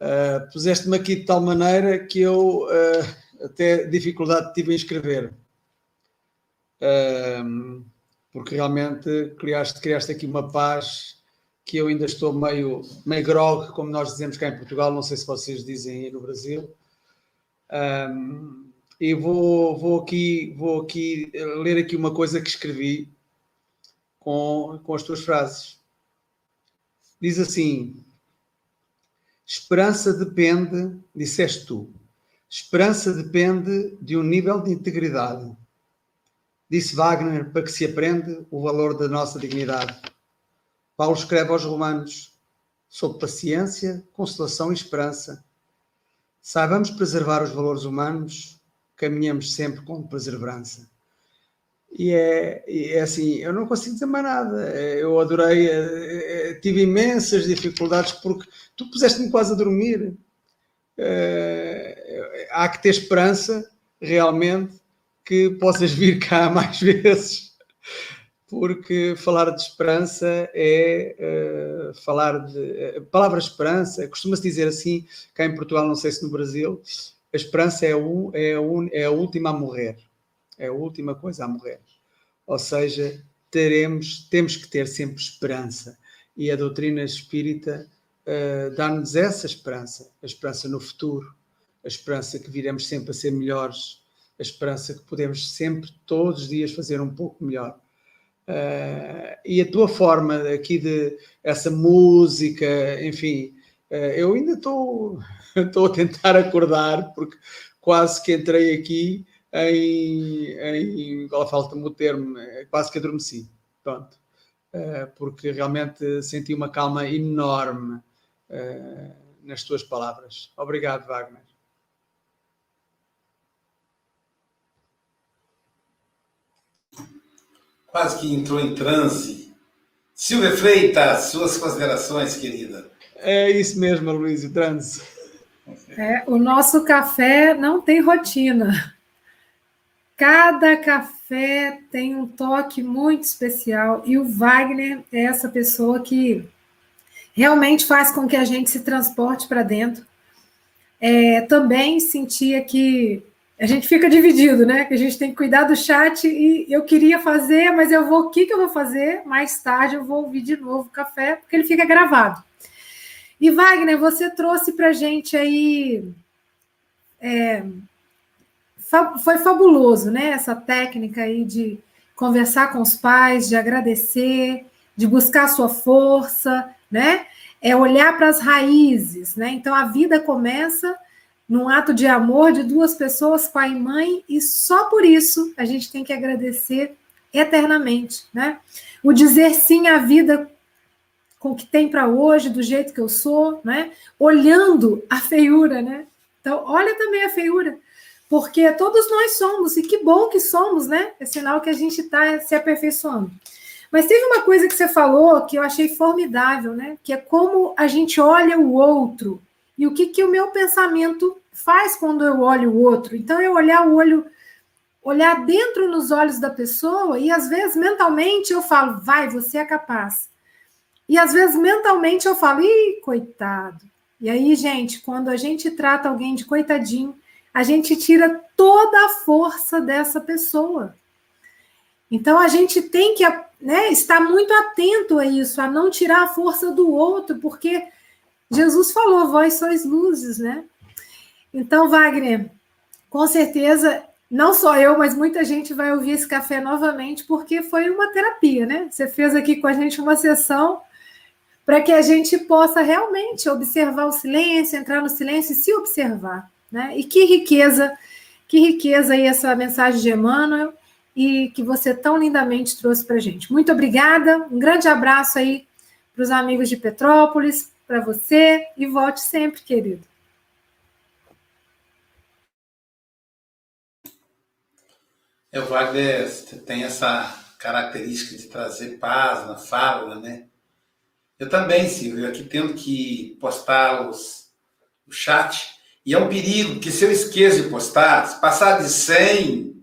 Speaker 2: Uh, Puseste-me aqui de tal maneira que eu uh, até dificuldade tive em escrever. Porque realmente criaste, criaste aqui uma paz que eu ainda estou meio, meio grog, como nós dizemos cá em Portugal, não sei se vocês dizem aí no Brasil. Um, e vou, vou, aqui, vou aqui ler aqui uma coisa que escrevi com, com as tuas frases. Diz assim: Esperança depende, disseste tu, esperança depende de um nível de integridade. Disse Wagner para que se aprende o valor da nossa dignidade. Paulo escreve aos Romanos sobre paciência, consolação e esperança. Saibamos preservar os valores humanos, caminhamos sempre com perseverança. E é, é, assim, eu não consigo dizer mais nada. Eu adorei, eh, eh, tive imensas dificuldades porque tu puseste-me quase a dormir. Eh, há que ter esperança, realmente, que possas vir cá mais vezes porque falar de esperança é uh, falar de. A uh, palavra esperança, costuma-se dizer assim, cá em Portugal, não sei se no Brasil, a esperança é, o, é, un, é a última a morrer. É a última coisa a morrer. Ou seja, teremos, temos que ter sempre esperança. E a doutrina espírita uh, dá-nos essa esperança, a esperança no futuro, a esperança que viremos sempre a ser melhores, a esperança que podemos sempre, todos os dias, fazer um pouco melhor Uh, e a tua forma aqui de essa música, enfim, uh, eu ainda estou a tentar acordar, porque quase que entrei aqui em, em agora falta-me o termo, eh, quase que adormeci, pronto, uh, porque realmente senti uma calma enorme nas tuas palavras. Obrigado, Wagner.
Speaker 1: Quase que entrou em transe. Silvia Freitas, suas considerações, querida.
Speaker 2: É isso mesmo, Luiz, transe.
Speaker 4: É, o nosso café não tem rotina. Cada café tem um toque muito especial e o Wagner é essa pessoa que realmente faz com que a gente se transporte para dentro. É, também sentia que a gente fica dividido, né? Que a gente tem que cuidar do chat e eu queria fazer, mas eu vou, o que, que eu vou fazer? Mais tarde eu vou ouvir de novo o café, porque ele fica gravado. E Wagner, você trouxe para gente aí. É, foi fabuloso, né? Essa técnica aí de conversar com os pais, de agradecer, de buscar sua força, né? É olhar para as raízes, né? Então a vida começa num ato de amor de duas pessoas, pai e mãe, e só por isso a gente tem que agradecer eternamente, né? O dizer sim à vida com o que tem para hoje, do jeito que eu sou, né? Olhando a feiura, né? Então, olha também a feiura, porque todos nós somos, e que bom que somos, né? É sinal que a gente está se aperfeiçoando. Mas teve uma coisa que você falou que eu achei formidável, né? Que é como a gente olha o outro e o que, que o meu pensamento faz quando eu olho o outro. Então, eu olhar o olho, olhar dentro nos olhos da pessoa, e às vezes mentalmente eu falo, vai, você é capaz. E às vezes mentalmente eu falo, ih, coitado. E aí, gente, quando a gente trata alguém de coitadinho, a gente tira toda a força dessa pessoa. Então a gente tem que né, estar muito atento a isso, a não tirar a força do outro, porque Jesus falou: vós sois luzes, né? Então, Wagner, com certeza, não só eu, mas muita gente vai ouvir esse café novamente, porque foi uma terapia, né? Você fez aqui com a gente uma sessão para que a gente possa realmente observar o silêncio, entrar no silêncio e se observar, né? E que riqueza, que riqueza aí essa mensagem de Emmanuel e que você tão lindamente trouxe para a gente. Muito obrigada, um grande abraço aí para os amigos de Petrópolis, para você e volte sempre, querido.
Speaker 1: É, o Wagner tem essa característica de trazer paz na fala, né? Eu também, Silvio, aqui tendo que postar os, o chat, e é um perigo, que se eu esqueço de postar, se passar de 100,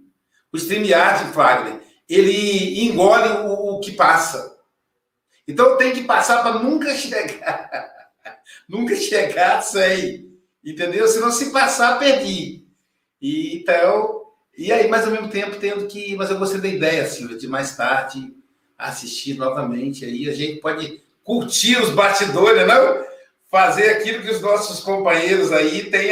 Speaker 1: o StreamYard, Wagner, ele engole o, o que passa. Então tem que passar para nunca chegar. nunca chegar sem. Entendeu? Se não se passar, perdi. E, então, e aí, mas ao mesmo tempo, tendo que. Mas eu gostei da ideia, Silvia, de mais tarde assistir novamente. Aí a gente pode curtir os bastidores, não? Fazer aquilo que os nossos companheiros aí têm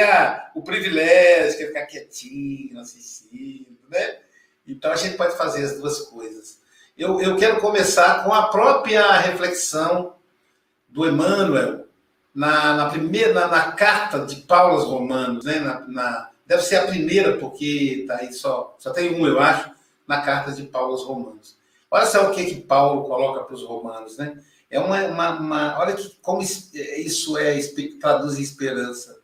Speaker 1: o privilégio, que é ficar quietinho, assistindo, né? Então a gente pode fazer as duas coisas. Eu, eu quero começar com a própria reflexão do Emmanuel na, na primeira na, na, carta de Paulo aos Romanos, né? Na, na, deve ser a primeira, porque tá aí só, só tem um, eu acho, na carta de Paulo aos Romanos. Olha só o que, que Paulo coloca para os romanos, né? É uma, uma, uma, olha que, como isso é traduz esperança.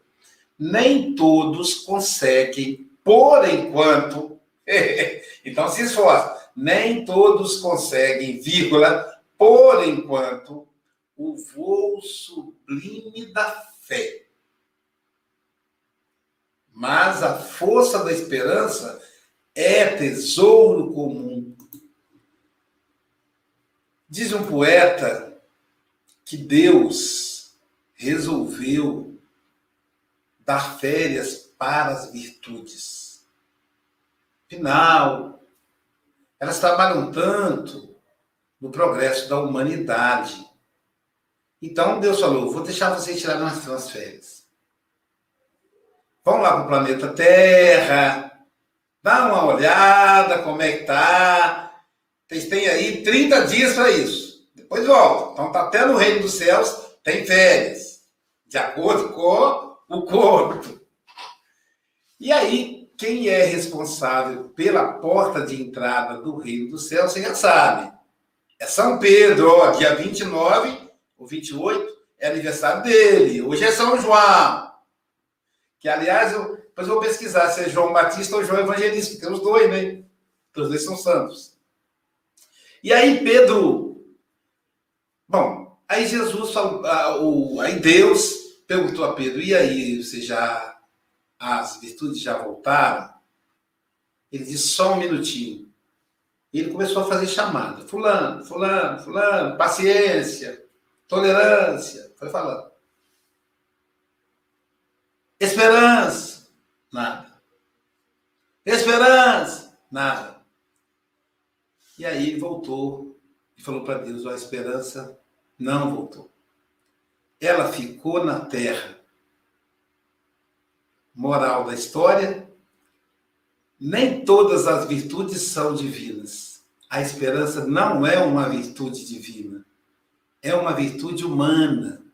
Speaker 1: Nem todos conseguem, por enquanto, então se esforça, nem todos conseguem, vírgula, por enquanto, o voo sublime da fé. Mas a força da esperança é tesouro comum. Diz um poeta que Deus resolveu dar férias para as virtudes. Afinal, elas trabalham tanto no progresso da humanidade. Então Deus falou: vou deixar vocês tirarem umas férias. Vão lá para o planeta Terra, dá uma olhada como é que tá. Vocês têm aí 30 dias para isso. Depois volta. Então tá até no reino dos céus tem férias, de acordo com o corpo. E aí, quem é responsável pela porta de entrada do reino dos céus, você já sabe. É São Pedro, ó, dia 29 ou 28, é aniversário dele. Hoje é São João. Que, aliás, eu, depois eu vou pesquisar se é João Batista ou João Evangelista, porque os dois, né? Os dois são santos. E aí, Pedro. Bom, aí Jesus, aí Deus perguntou a Pedro: e aí, você já as virtudes já voltaram, ele disse só um minutinho. E ele começou a fazer chamada. Fulano, fulano, fulano, paciência, tolerância. Foi falando. Esperança, nada. Esperança, nada. E aí ele voltou e falou para Deus: a esperança não voltou. Ela ficou na terra Moral da história: nem todas as virtudes são divinas. A esperança não é uma virtude divina, é uma virtude humana.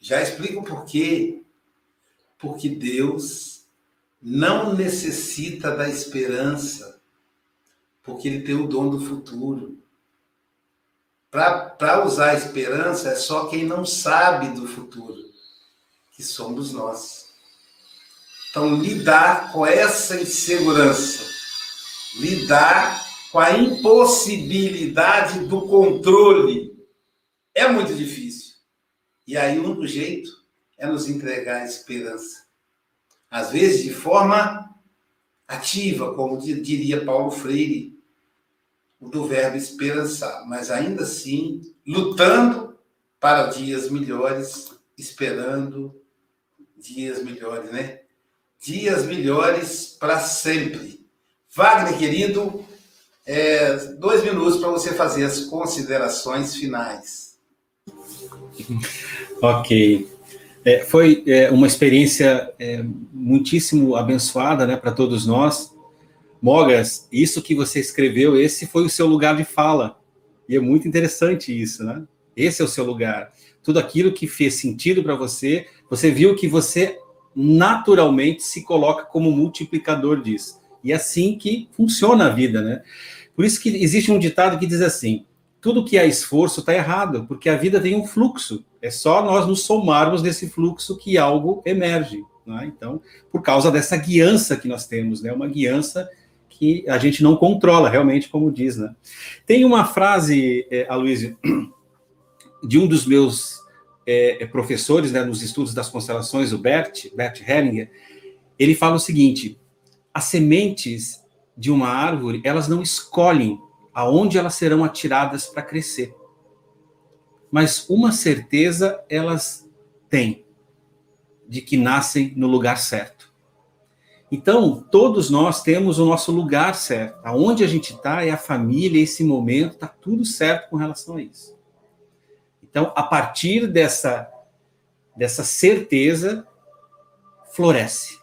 Speaker 1: Já explico por quê. Porque Deus não necessita da esperança, porque Ele tem o dom do futuro. Para usar a esperança, é só quem não sabe do futuro, que somos nós. Então, lidar com essa insegurança, lidar com a impossibilidade do controle é muito difícil. E aí, o único jeito é nos entregar a esperança. Às vezes, de forma ativa, como diria Paulo Freire, o do verbo esperançar, mas ainda assim, lutando para dias melhores, esperando dias melhores, né? dias melhores para sempre. Wagner, querido, é, dois minutos para você fazer as considerações finais.
Speaker 5: ok. É, foi é, uma experiência é, muitíssimo abençoada né, para todos nós. Mogas, isso que você escreveu, esse foi o seu lugar de fala. E é muito interessante isso, né? Esse é o seu lugar. Tudo aquilo que fez sentido para você, você viu que você naturalmente se coloca como multiplicador disso. E é assim que funciona a vida, né? Por isso que existe um ditado que diz assim: tudo que é esforço está errado, porque a vida tem um fluxo. É só nós nos somarmos nesse fluxo que algo emerge. Né? Então, por causa dessa guiança que nós temos, né? Uma guiança que a gente não controla, realmente, como diz, né? Tem uma frase, é, Aloysio, de um dos meus é, professores né, nos estudos das constelações, o Bert, Bert Hellinger, ele fala o seguinte: as sementes de uma árvore, elas não escolhem aonde elas serão atiradas para crescer. Mas uma certeza elas têm de que nascem no lugar certo. Então, todos nós temos o nosso lugar certo. Aonde a gente está é a família, esse momento, está tudo certo com relação a isso. Então, a partir dessa, dessa certeza, floresce.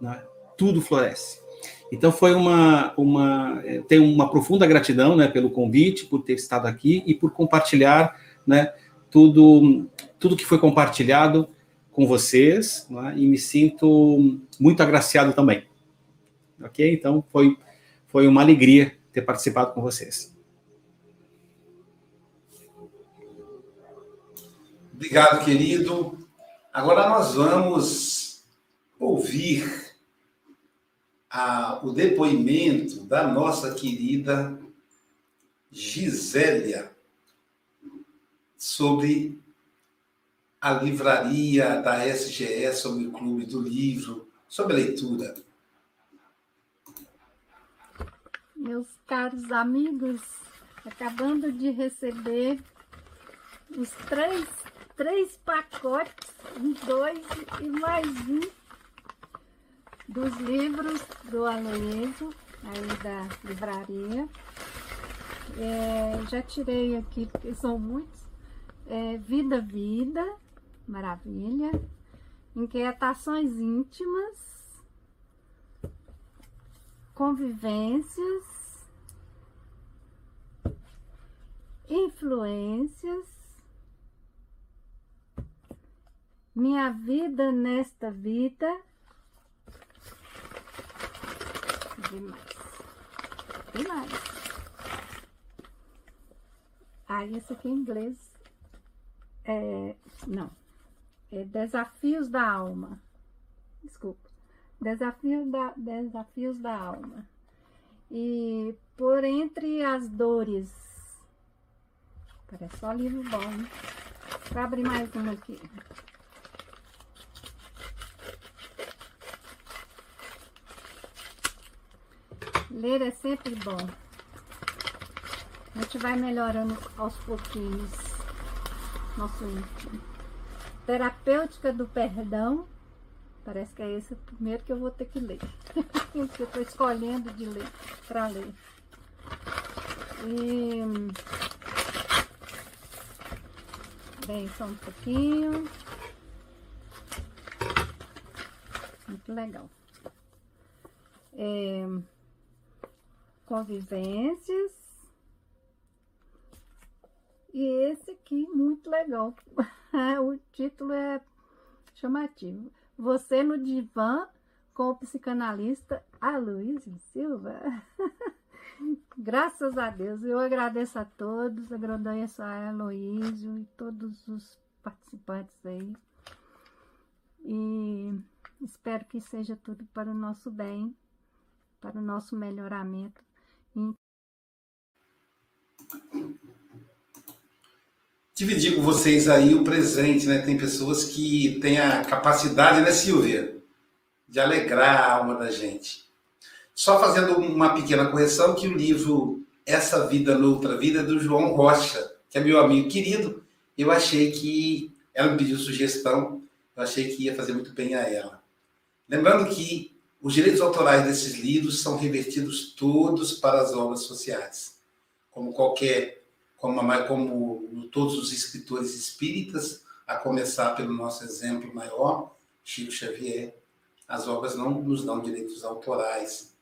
Speaker 5: Né? Tudo floresce. Então, foi uma, uma. Tenho uma profunda gratidão né, pelo convite, por ter estado aqui e por compartilhar né, tudo, tudo que foi compartilhado com vocês, né, e me sinto muito agraciado também. Ok? Então, foi, foi uma alegria ter participado com vocês.
Speaker 1: Obrigado, querido. Agora nós vamos ouvir a, o depoimento da nossa querida Gisélia sobre a livraria da SGE, sobre o Clube do Livro, sobre a leitura.
Speaker 6: Meus caros amigos, acabando de receber os três, três pacotes, dois e mais um, dos livros do Aloysio, aí da livraria. É, já tirei aqui, porque são muitos. É, Vida, Vida, maravilha. Inquietações íntimas, convivências, influências, minha vida nesta vida. Demais. Demais. Ah, esse aqui é inglês. É, não. É Desafios da Alma. Desculpa. Desafios da, Desafios da Alma. E por entre as dores. Parece só livro bom, né? Vou abrir mais um aqui. Ler é sempre bom. A gente vai melhorando aos pouquinhos nosso íntimo. Terapêutica do Perdão. Parece que é esse o primeiro que eu vou ter que ler. que eu estou escolhendo de ler, para ler. E... Bem, só um pouquinho. Muito legal. É convivências. E esse aqui, muito legal. o título é chamativo. Você no divã com o psicanalista Aloysio Silva. Graças a Deus, eu agradeço a todos, agradeço a Aloysio e todos os participantes aí. E espero que seja tudo para o nosso bem, para o nosso melhoramento
Speaker 1: Dividir com vocês aí o presente, né? Tem pessoas que têm a capacidade, né, Silvia, de alegrar a alma da gente. Só fazendo uma pequena correção, que o livro Essa Vida Noutra Vida, é do João Rocha, que é meu amigo querido, eu achei que ela me pediu sugestão, eu achei que ia fazer muito bem a ela. Lembrando que os direitos autorais desses livros são revertidos todos para as obras sociais. Como qualquer, como, como todos os escritores espíritas, a começar pelo nosso exemplo maior, Chico Xavier, as obras não nos dão direitos autorais.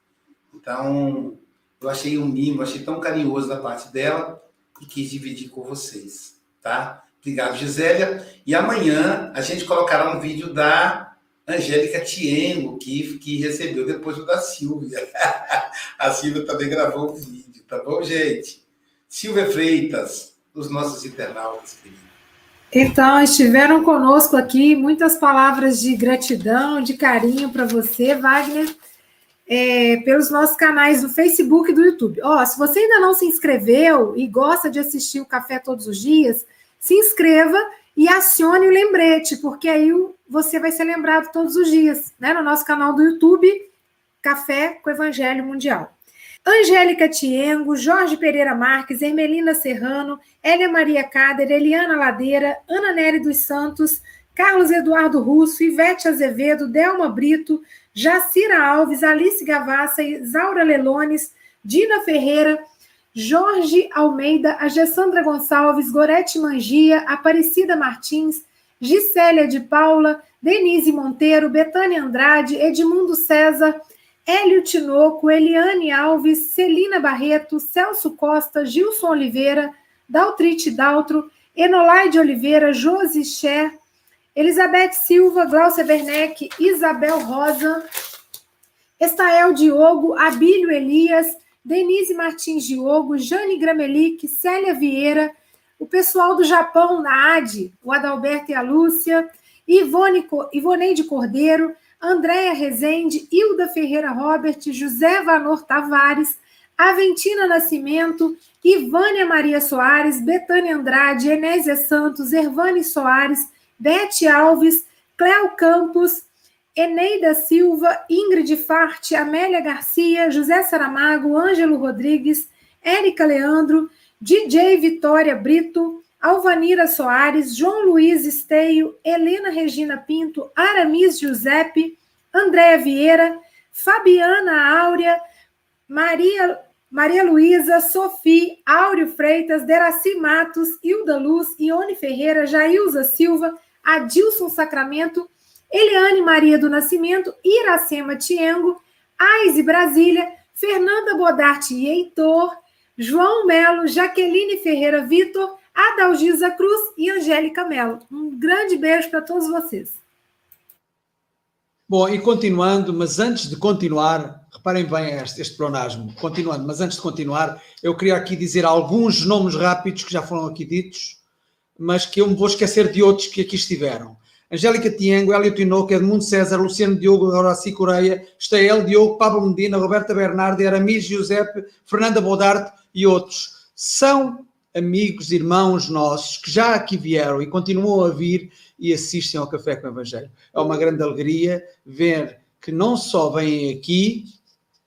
Speaker 1: Então, eu achei um mimo, achei tão carinhoso da parte dela e quis dividir com vocês, tá? Obrigado, Gisélia. E amanhã a gente colocará um vídeo da Angélica Tiengo, que, que recebeu depois o da Silvia. A Silvia também gravou o vídeo, tá bom, gente? Silvia Freitas, os nossos internautas, queridos.
Speaker 4: Então, estiveram conosco aqui muitas palavras de gratidão, de carinho para você, Wagner, é, pelos nossos canais do Facebook e do YouTube. Ó, se você ainda não se inscreveu e gosta de assistir o Café todos os dias, se inscreva e acione o lembrete, porque aí você vai ser lembrado todos os dias, né? No nosso canal do YouTube, Café com Evangelho Mundial. Angélica Tiengo, Jorge Pereira Marques, Ermelina Serrano, Hélia Maria Cader, Eliana Ladeira, Ana Nery dos Santos, Carlos Eduardo Russo, Ivete Azevedo, Delma Brito, Jacira Alves, Alice Gavassa, Isaura Lelones, Dina Ferreira, Jorge Almeida, a Gessandra Gonçalves, Gorete Mangia, Aparecida Martins, Gisélia de Paula, Denise Monteiro, Betânia Andrade, Edmundo César, Hélio Tinoco, Eliane Alves, Celina Barreto, Celso Costa, Gilson Oliveira, Daltrite Daltro, Enolaide Oliveira, Josi Cher, Elizabeth Silva, Glaucia Werneck, Isabel Rosa, Estael Diogo, Abílio Elias, Denise Martins Diogo, Jane Gramelic, Célia Vieira, o pessoal do Japão, na AD, o Adalberto e a Lúcia, Ivone, Ivoneide Cordeiro, Andréia Rezende, Hilda Ferreira Robert, José Vanor Tavares, Aventina Nascimento, Ivânia Maria Soares, Betânia Andrade, Enésia Santos, Ervane Soares, Bete Alves, Cléo Campos, Eneida Silva, Ingrid Farte, Amélia Garcia, José Saramago, Ângelo Rodrigues, Érica Leandro, DJ Vitória Brito, Alvanira Soares, João Luiz Esteio, Helena Regina Pinto, Aramis Giuseppe, Andréa Vieira, Fabiana Áurea, Maria, Maria Luísa, Sophie, Áureo Freitas, Deraci Matos, Hilda Luz, Ione Ferreira, Jailza Silva, Adilson Sacramento, Eliane Maria do Nascimento, Iracema Tiengo, Aise Brasília, Fernanda Bodarte e Heitor, João Melo, Jaqueline Ferreira Vitor, Adalgisa Cruz e Angélica Melo. Um grande beijo para todos vocês.
Speaker 2: Bom, e continuando, mas antes de continuar, reparem bem este, este pronasmo, continuando, mas antes de continuar, eu queria aqui dizer alguns nomes rápidos que já foram aqui ditos, mas que eu me vou esquecer de outros que aqui estiveram. Angélica Tiengo, Hélio Tinoco, Edmundo César, Luciano Diogo, Horaci Coreia, Estael Diogo, Pablo Medina, Roberta Bernardi, Aramis Giuseppe, Fernanda Bodarte e outros. São amigos, irmãos nossos que já aqui vieram e continuam a vir e assistem ao Café com o Evangelho. É uma grande alegria ver que não só vêm aqui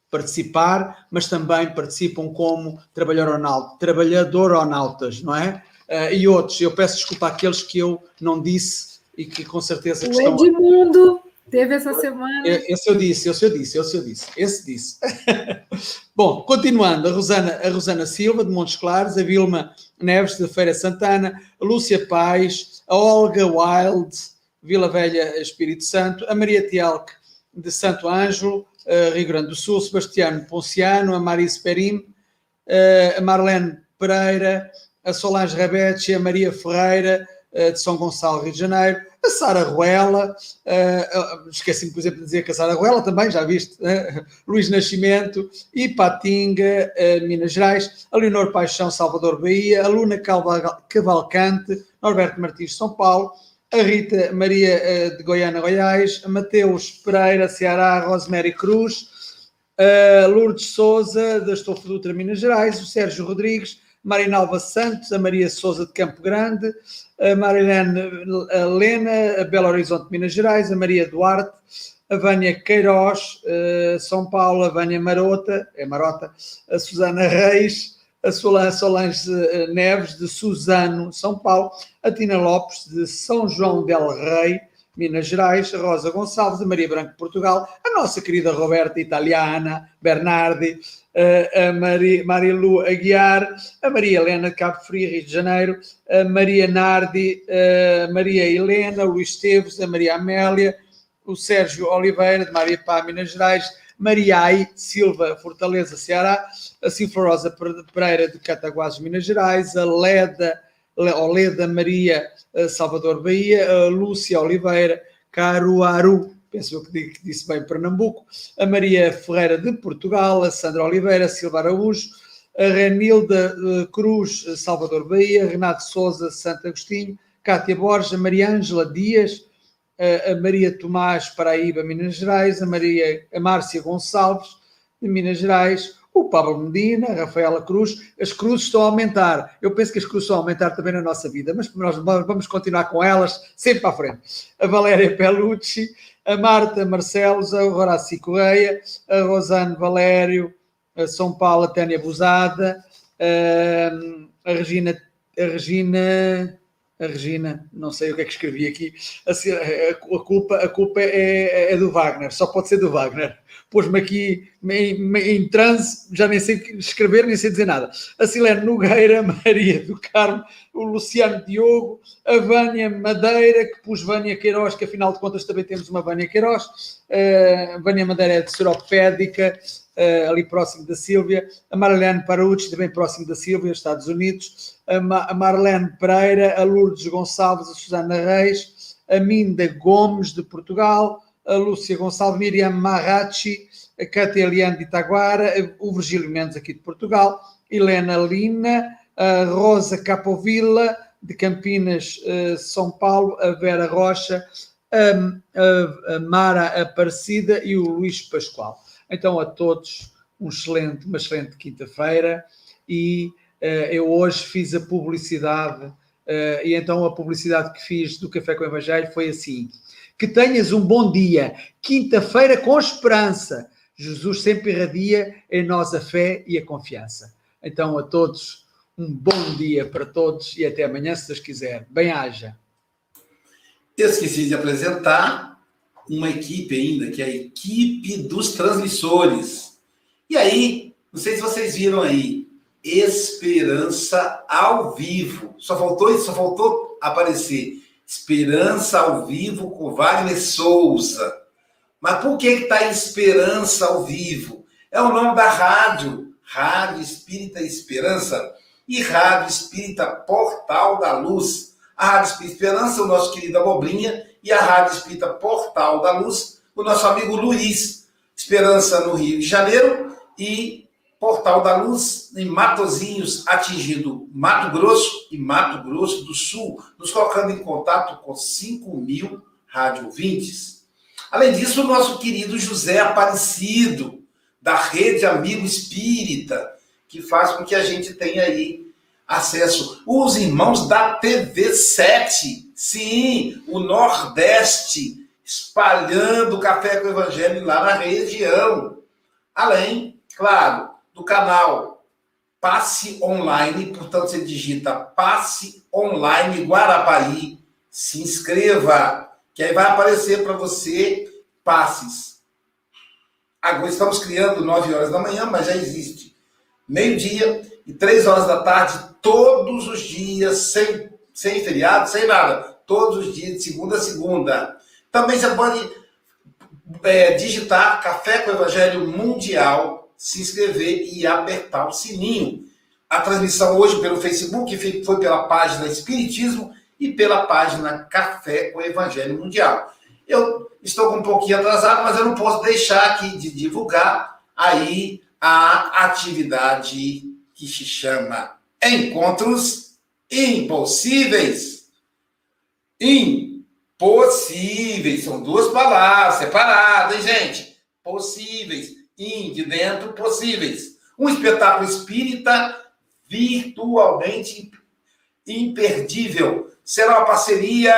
Speaker 2: participar, mas também participam como trabalhador-onautas, não é? Uh, e outros, eu peço desculpa àqueles que eu não disse e que com certeza.
Speaker 4: O estão... Edmundo teve essa semana.
Speaker 2: Esse eu disse, esse eu disse, esse eu disse, esse disse. Bom, continuando, a Rosana, a Rosana Silva, de Montes Claros, a Vilma Neves, de Feira Santana, a Lúcia Paz, a Olga Wild, Vila Velha, Espírito Santo, a Maria Tielk, de Santo Ângelo, Rio Grande do Sul, Sebastiano Ponciano, a Marise Perim, a Marlene Pereira, a Solange Rabete, a Maria Ferreira, eh, de São Gonçalo, Rio de Janeiro, a Sara Ruela, uh, esqueci-me, por exemplo, de dizer que a Sara Ruela também, já viste, uh, Luís Nascimento, Ipatinga, uh, Minas Gerais, a Leonor Paixão, Salvador Bahia, a Luna Cavalcante, Norberto Martins, São Paulo, a Rita Maria de Goiânia, Goiás, a Mateus Pereira, Ceará, Rosemary Cruz, a Lourdes Souza, da Estofo Dutra, Minas Gerais, o Sérgio Rodrigues, Marinalva Santos, a Maria Souza de Campo Grande, a Marilene Lena, a Belo Horizonte, Minas Gerais, a Maria Duarte, a Vânia Queiroz, a São Paulo, a Vânia Marota, é Marota, a Susana Reis, a Solange Neves, de Suzano, São Paulo, a Tina Lopes, de São João del Rei, Minas Gerais, Rosa Gonçalves, a Maria Branco, Portugal, a nossa querida Roberta Italiana, Bernardi, a Maria, Marilu Aguiar, a Maria Helena de Cabo Frio, Rio de Janeiro, a Maria Nardi, a Maria Helena, o Luís a Maria Amélia, o Sérgio Oliveira, de Maria Pá, Minas Gerais, Maria Ai Silva, Fortaleza, Ceará, a Silforosa Pereira, de Cataguases, Minas Gerais, a Leda, Oleda Maria, Salvador Bahia, a Lúcia Oliveira, Caruaru, penso que disse bem Pernambuco, a Maria Ferreira de Portugal, a Sandra Oliveira, Silva Araújo, a Renilda eh, Cruz, Salvador Bahia, Renato Souza, Santo Agostinho, Cátia Borges, Maria Ângela Dias, a Maria Tomás Paraíba, Minas Gerais, a Maria a Márcia Gonçalves, de Minas Gerais, o Pablo Medina, a Rafaela Cruz, as cruzes estão a aumentar. Eu penso que as cruzes estão a aumentar também na nossa vida, mas nós vamos continuar com elas sempre para a frente. A Valéria Pelucci, a Marta Marcelos, a Horácio Correia, a Rosane Valério, São Paulo, a Tânia Busada, a Regina, a Regina a Regina, não sei o que é que escrevi aqui, a, a culpa, a culpa é, é, do Wagner, só pode ser do Wagner. Pôs-me aqui em, em, transe, já nem sei escrever, nem sei dizer nada. A Silene Nogueira, Maria do Carmo, o Luciano Diogo, a Vânia Madeira, que pus Vânia Queiroz, que afinal de contas também temos uma Vânia Queiroz. Uh, Vânia Madeira é de Seropédica, uh, ali próximo da Sílvia, a Marlene Parucci, também próximo da Sílvia, Estados Unidos, a, Ma a Marlene Pereira, a Lourdes Gonçalves, a Susana Reis, a Minda Gomes, de Portugal, a Lúcia Gonçalves, Miriam Marrachi, a Cátia Eliane de Itaguara, o Virgílio Mendes, aqui de Portugal, Helena Lina, a Rosa Capovilla, de Campinas, uh, São Paulo, a Vera Rocha, a, Mara Aparecida e o Luís Pascoal. Então, a todos, um excelente, uma excelente quinta-feira e uh, eu hoje fiz a publicidade uh, e então a publicidade que fiz do Café com o Evangelho foi assim: que tenhas um bom dia, quinta-feira com esperança. Jesus sempre irradia em nós a fé e a confiança. Então, a todos, um bom dia para todos e até amanhã, se Deus quiser. Bem-haja.
Speaker 1: Esqueci de apresentar uma equipe ainda, que é a equipe dos transmissores. E aí, não sei se vocês viram aí, Esperança ao vivo. Só faltou isso, só faltou aparecer. Esperança ao vivo com Wagner Souza. Mas por que está Esperança ao vivo? É o nome da rádio, Rádio Espírita Esperança e Rádio Espírita Portal da Luz. A Rádio Espírita Esperança, o nosso querido Abobrinha, e a Rádio Espírita Portal da Luz, o nosso amigo Luiz, Esperança no Rio de Janeiro e Portal da Luz em Matozinhos, atingindo Mato Grosso e Mato Grosso do Sul, nos colocando em contato com 5 mil rádio ouvintes. Além disso, o nosso querido José Aparecido, da Rede Amigo Espírita, que faz com que a gente tenha aí acesso. Os irmãos da TV 7, Sim, o Nordeste espalhando café com o Evangelho lá na região. Além, claro, do canal Passe Online, portanto, você digita Passe Online Guarapari, se inscreva, que aí vai aparecer para você passes. Agora estamos criando 9 horas da manhã, mas já existe meio-dia e 3 horas da tarde, todos os dias, sem sem feriado, sem nada. Todos os dias, de segunda a segunda. Também você pode é, digitar Café com Evangelho Mundial, se inscrever e apertar o sininho. A transmissão hoje pelo Facebook foi pela página Espiritismo e pela página Café com Evangelho Mundial. Eu estou um pouquinho atrasado, mas eu não posso deixar aqui de divulgar aí a atividade que se chama Encontros impossíveis. Impossíveis. São duas palavras separadas, hein, gente? Possíveis. In, de dentro, possíveis. Um espetáculo espírita virtualmente imperdível. Será uma parceria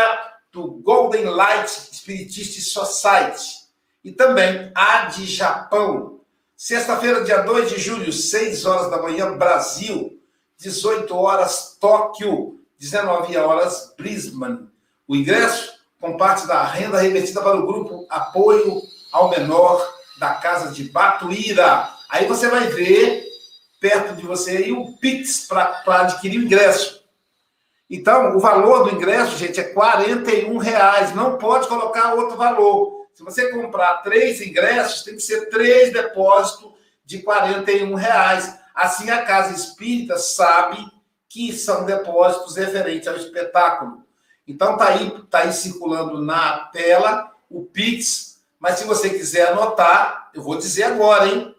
Speaker 1: do Golden Light Spiritist Society e também a de Japão. Sexta-feira, dia 2 de julho, 6 horas da manhã, Brasil. 18 horas Tóquio, 19 horas Brisbane. O ingresso com parte da renda revertida para o grupo Apoio ao Menor da Casa de Batuíra. Aí você vai ver perto de você aí o Pix para adquirir o ingresso. Então, o valor do ingresso, gente, é 41 reais. Não pode colocar outro valor. Se você comprar três ingressos, tem que ser três depósitos de 41 reais. Assim, a Casa Espírita sabe que são depósitos referentes ao espetáculo. Então, está aí, tá aí circulando na tela o Pix, mas se você quiser anotar, eu vou dizer agora, hein?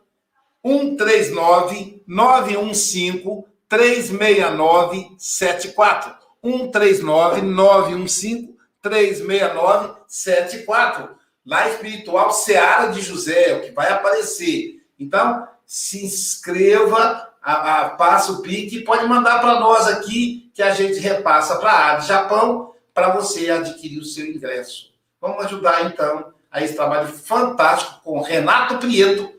Speaker 1: 139 915 369 74. 139 915 369 74. Lá espiritual Seara de José, é o que vai aparecer. Então, se inscreva, a, a, passa o pique e pode mandar para nós aqui, que a gente repassa para a Japão, para você adquirir o seu ingresso. Vamos ajudar, então, a esse trabalho fantástico com Renato Prieto,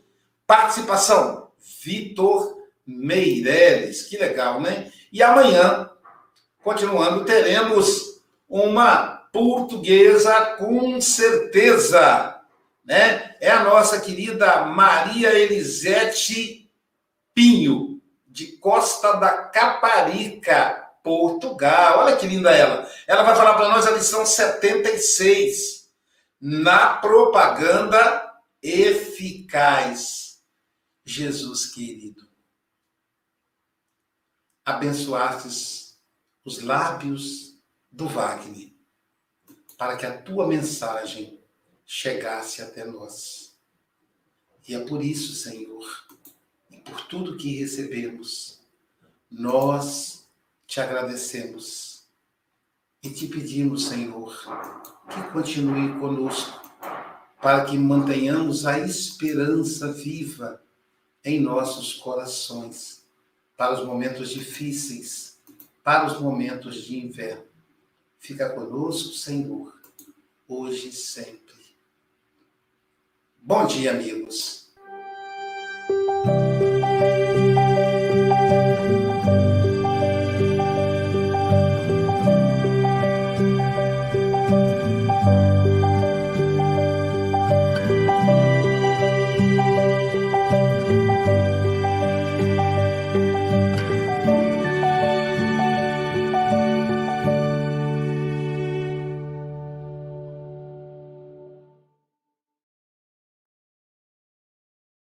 Speaker 1: participação Vitor Meireles. Que legal, né? E amanhã, continuando, teremos uma portuguesa com certeza, né? É a nossa querida Maria Elisete Pinho, de Costa da Caparica, Portugal. Olha que linda ela. Ela vai falar para nós a lição 76, na propaganda eficaz. Jesus querido, abençoastes os lábios do Wagner para que a tua mensagem chegasse até nós. E é por isso, Senhor, e por tudo que recebemos, nós te agradecemos e te pedimos, Senhor, que continue conosco, para que mantenhamos a esperança viva em nossos corações, para os momentos difíceis, para os momentos de inverno Fica conosco, Senhor, hoje e sempre. Bom dia, amigos.